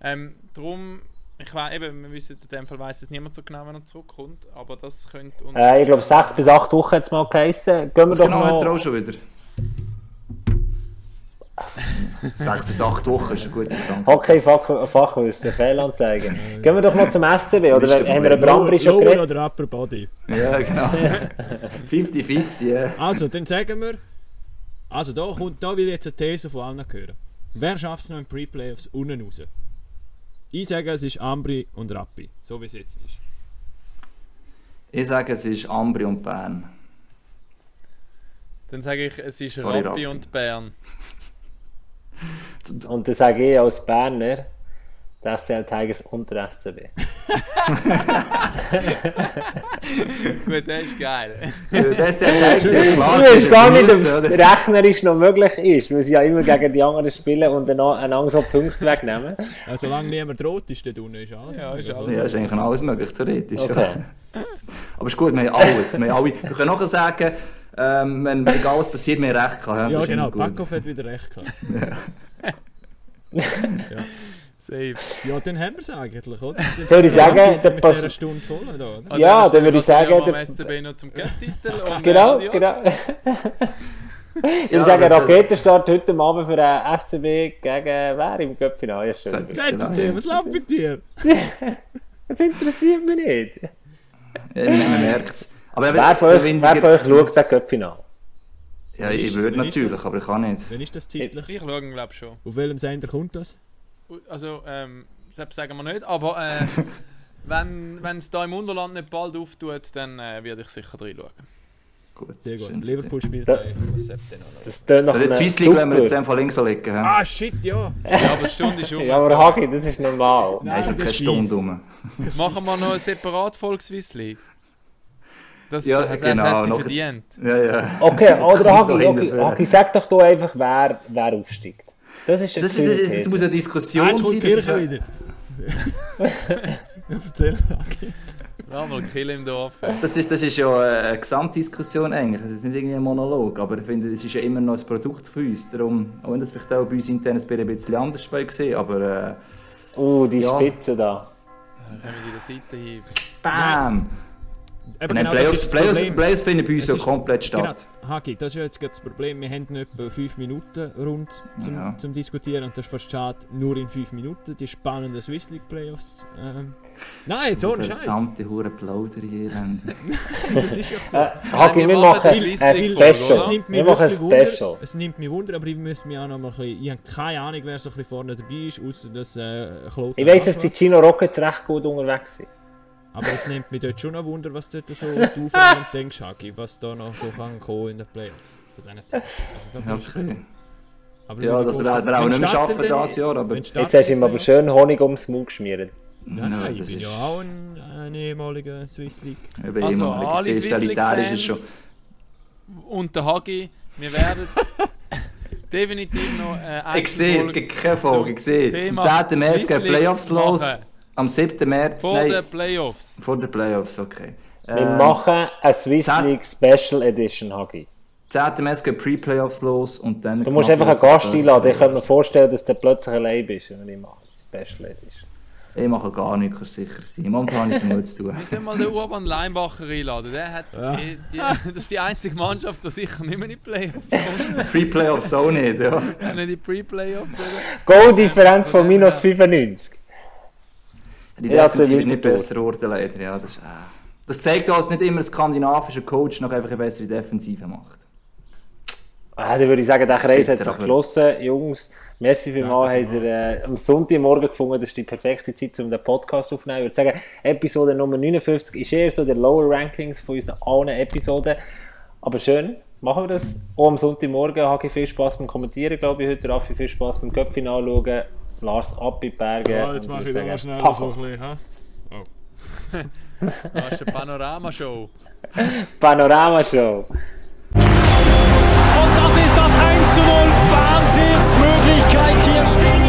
Ähm, darum, ich weiß eben, wir wissen, in dem Fall weiss es niemand so genau, wenn er zurückkommt, aber das könnte... uns- äh, ich glaube, sechs bis acht Wochen hat es mal geheißen. Gehen wir Das doch genau hat er noch... auch schon wieder. Sechs bis acht Wochen ist eine gute Gedanke. Hockey Fach, Fachwissen, Fehlanzeigen. Gehen wir doch noch zum SCB, oder haben wir über Problem. Ambri schon Lower geredet? oder Upper Body. Ja, genau. 50-50, ja. Also, dann sagen wir. Also, da, kommt, da will ich jetzt eine These von allen hören. Wer schafft es noch in Pre-Playoffs unten raus? Ich sage, es ist Ambri und Rappi, so wie es jetzt ist. Ich sage, es ist Ambri und Bern. Dann sage ich, es ist Sorry, Rappi Rappi. und Bern. Und dann sage ich als Berner, der SCL Tigers und der SCB. Gut, das ist geil. Das ist ja klar. Ich weiß gar nicht, ob es rechnerisch noch möglich ist, weil sie ja immer gegen die anderen spielen und dann einander so Punkte wegnehmen. Also, solange niemand droht ist, dort unten ist alles. Ja, ist alles. Ja, ist eigentlich alles möglich, theoretisch. ja. Okay. Aber ist gut, wir haben alles. Wir, haben alle, wir können nachher sagen, ähm, wenn egal was passiert, wir haben recht gehabt. Ja, genau. Backhoff hat wieder recht gehabt. Safe. Ja, dann haben wir es eigentlich, oder? Dann Soll ich sagen, jetzt der mit Pass- dieser Stunde voll, oder? Und Ja, dann würde ich sagen, der SCB noch zum Cup-Titel. Genau, äh, adios. genau. Ich Ja, würde sagen, das- Raketenstart heute Abend für den SCB gegen wer im Cup-Finale? Ja, schön. Jetzt, Tim, was läuft mit dir? Das interessiert mich nicht. Ja, man merkt es. Aber eben, Wer von euch, wenn wer von euch schaut das Cup-Finale? Ja, ich Ist- würde wenn natürlich, das? aber ich kann nicht. Wann ist das zeitlich? Ich schaue, glaube ich, schon. Auf welchem Sender kommt das? Also, ähm, selbst sagen wir nicht, aber äh, wenn wenn es da im Unterland nicht bald auftut, dann äh, werde ich sicher reinschauen. Gut, Sehr gut. schön Liverpool spielt Da-? Das tönt nach die einem Swiss League lassen wir jetzt einfach links liegen. hä? Ah, shit, ja! Ja, aber eine Stunde ist um. Ja, aber Hagi, das ist normal. Nein, ich habe keine Stunde rum. Machen wir noch eine separat Folge Swiss League. Das, Ja, das genau, hat sie noch- verdient. Ja, ja. Okay, oder kommt Hagi, doch Hagi. Hagi, sag doch da einfach, wer, wer aufsteigt. Das ist Das, ist, das, ist, das muss eine Diskussion Ah, jetzt sein. kommt Kirche ja- wieder. Erzähl. Okay. Ja, mal Kill im Dorf. das, ist, das ist ja eine Gesamtdiskussion eigentlich. Das ist nicht irgendwie ein Monolog, aber ich finde, es ist ja immer noch ein Produkt für uns. Darum, auch wenn das vielleicht auch bei uns intern ein bisschen anders war, aber äh, Uh, die Ja. Spitze da. Können wir die Seite hin. BAM! Eben genau, das Playoffs, Playoffs. Playoffs finden bei uns ja komplett statt. Genau, Hagi, das ist ja jetzt das Problem. Wir haben nicht etwa 5 Minuten rund zum, Ja. zum Diskutieren und das ist fast schade, nur in 5 Minuten die spannenden Swiss League Playoffs. Ähm. Nein, jetzt ohne Scheiß. Verdammte Hure Plauder hier. Das ist ja so. Äh, Hagi, wir wir machen ein Special. Es nimmt mich Wir machen ein wirklich Wunder, Special. es nimmt mich Wunder, aber ich müsste mich auch noch mal ein bisschen, ich habe keine Ahnung, wer so ein bisschen vorne dabei ist, außer dass äh, Kloten Ich weiss, dass die Chino Rockets recht gut unterwegs sind. Aber es nimmt mich dort schon noch Wunder, was dort so du von denkst, Hagi, was da noch so kann kommen in den Playoffs. Von diesen Teams. Also, da okay. aber Ja, wenn das werden wir auch nicht mehr schaffen dieses Jahr, aber- Jetzt hast du ihm aber schön Honig ums Maul geschmiert. Nein, nein, ich das bin ist- ja auch ein, ein ehemaliger Swiss League. Eben Also, alle Sehr Swiss solidär ist es schon. Und der Hagi, wir werden definitiv noch äh, Ich sehe, es gibt keine Folge. Ich sehe, am Thema 10. März gehen League Playoffs los. machen. Am 7. März, Vor nein, den Playoffs. vor den Playoffs, okay. Wir Ähm, machen eine Swiss League Special Edition, Hagi. 10. März gehen Pre-Playoffs los und dann... Du musst einfach einen Gast einladen. Ich könnte mir vorstellen, dass du plötzlich allein bist, wenn ich mache. Special Edition. Ich mache gar nichts, sicher sein. Momentan habe ich genug zu tun. Wir können mal den Urban Leinbacher einladen. Der hat die, die, das ist die einzige Mannschaft, die sicher nicht mehr in die Playoffs kommt. Pre-Playoffs auch nicht, ja. Ja, nicht in die Pre-Playoffs. Goal-Differenz von minus 95. Die Ja, Defensive zur nicht besser Orte leider, ja. Das, ist, äh. das zeigt auch, dass nicht immer ein skandinavischer Coach noch einfach eine bessere Defensive macht. Ah, dann würde ich sagen, der Kreis hat sich geschlossen. Jungs, merci vielmals, habt ihr äh, am Sonntagmorgen gefunden. Das ist die perfekte Zeit, um den Podcast aufzunehmen. Ich würde sagen, Episode Nummer 59 ist eher so der Lower Rankings von unseren allen Episoden. Aber schön, machen wir das. Auch am Sonntagmorgen habe ich viel Spaß beim Kommentieren, glaube ich, heute. Raffi, viel Spaß beim Köpfchen anschauen. Lars Appiberger. Ja, ah, jetzt mache ich da mal schnell Papa. so ein bisschen. Ha? Oh. das ist eine Panoramashow. Panoramashow. Und das ist das 1 zu 0. Wahnsinnsmöglichkeit hier stehen.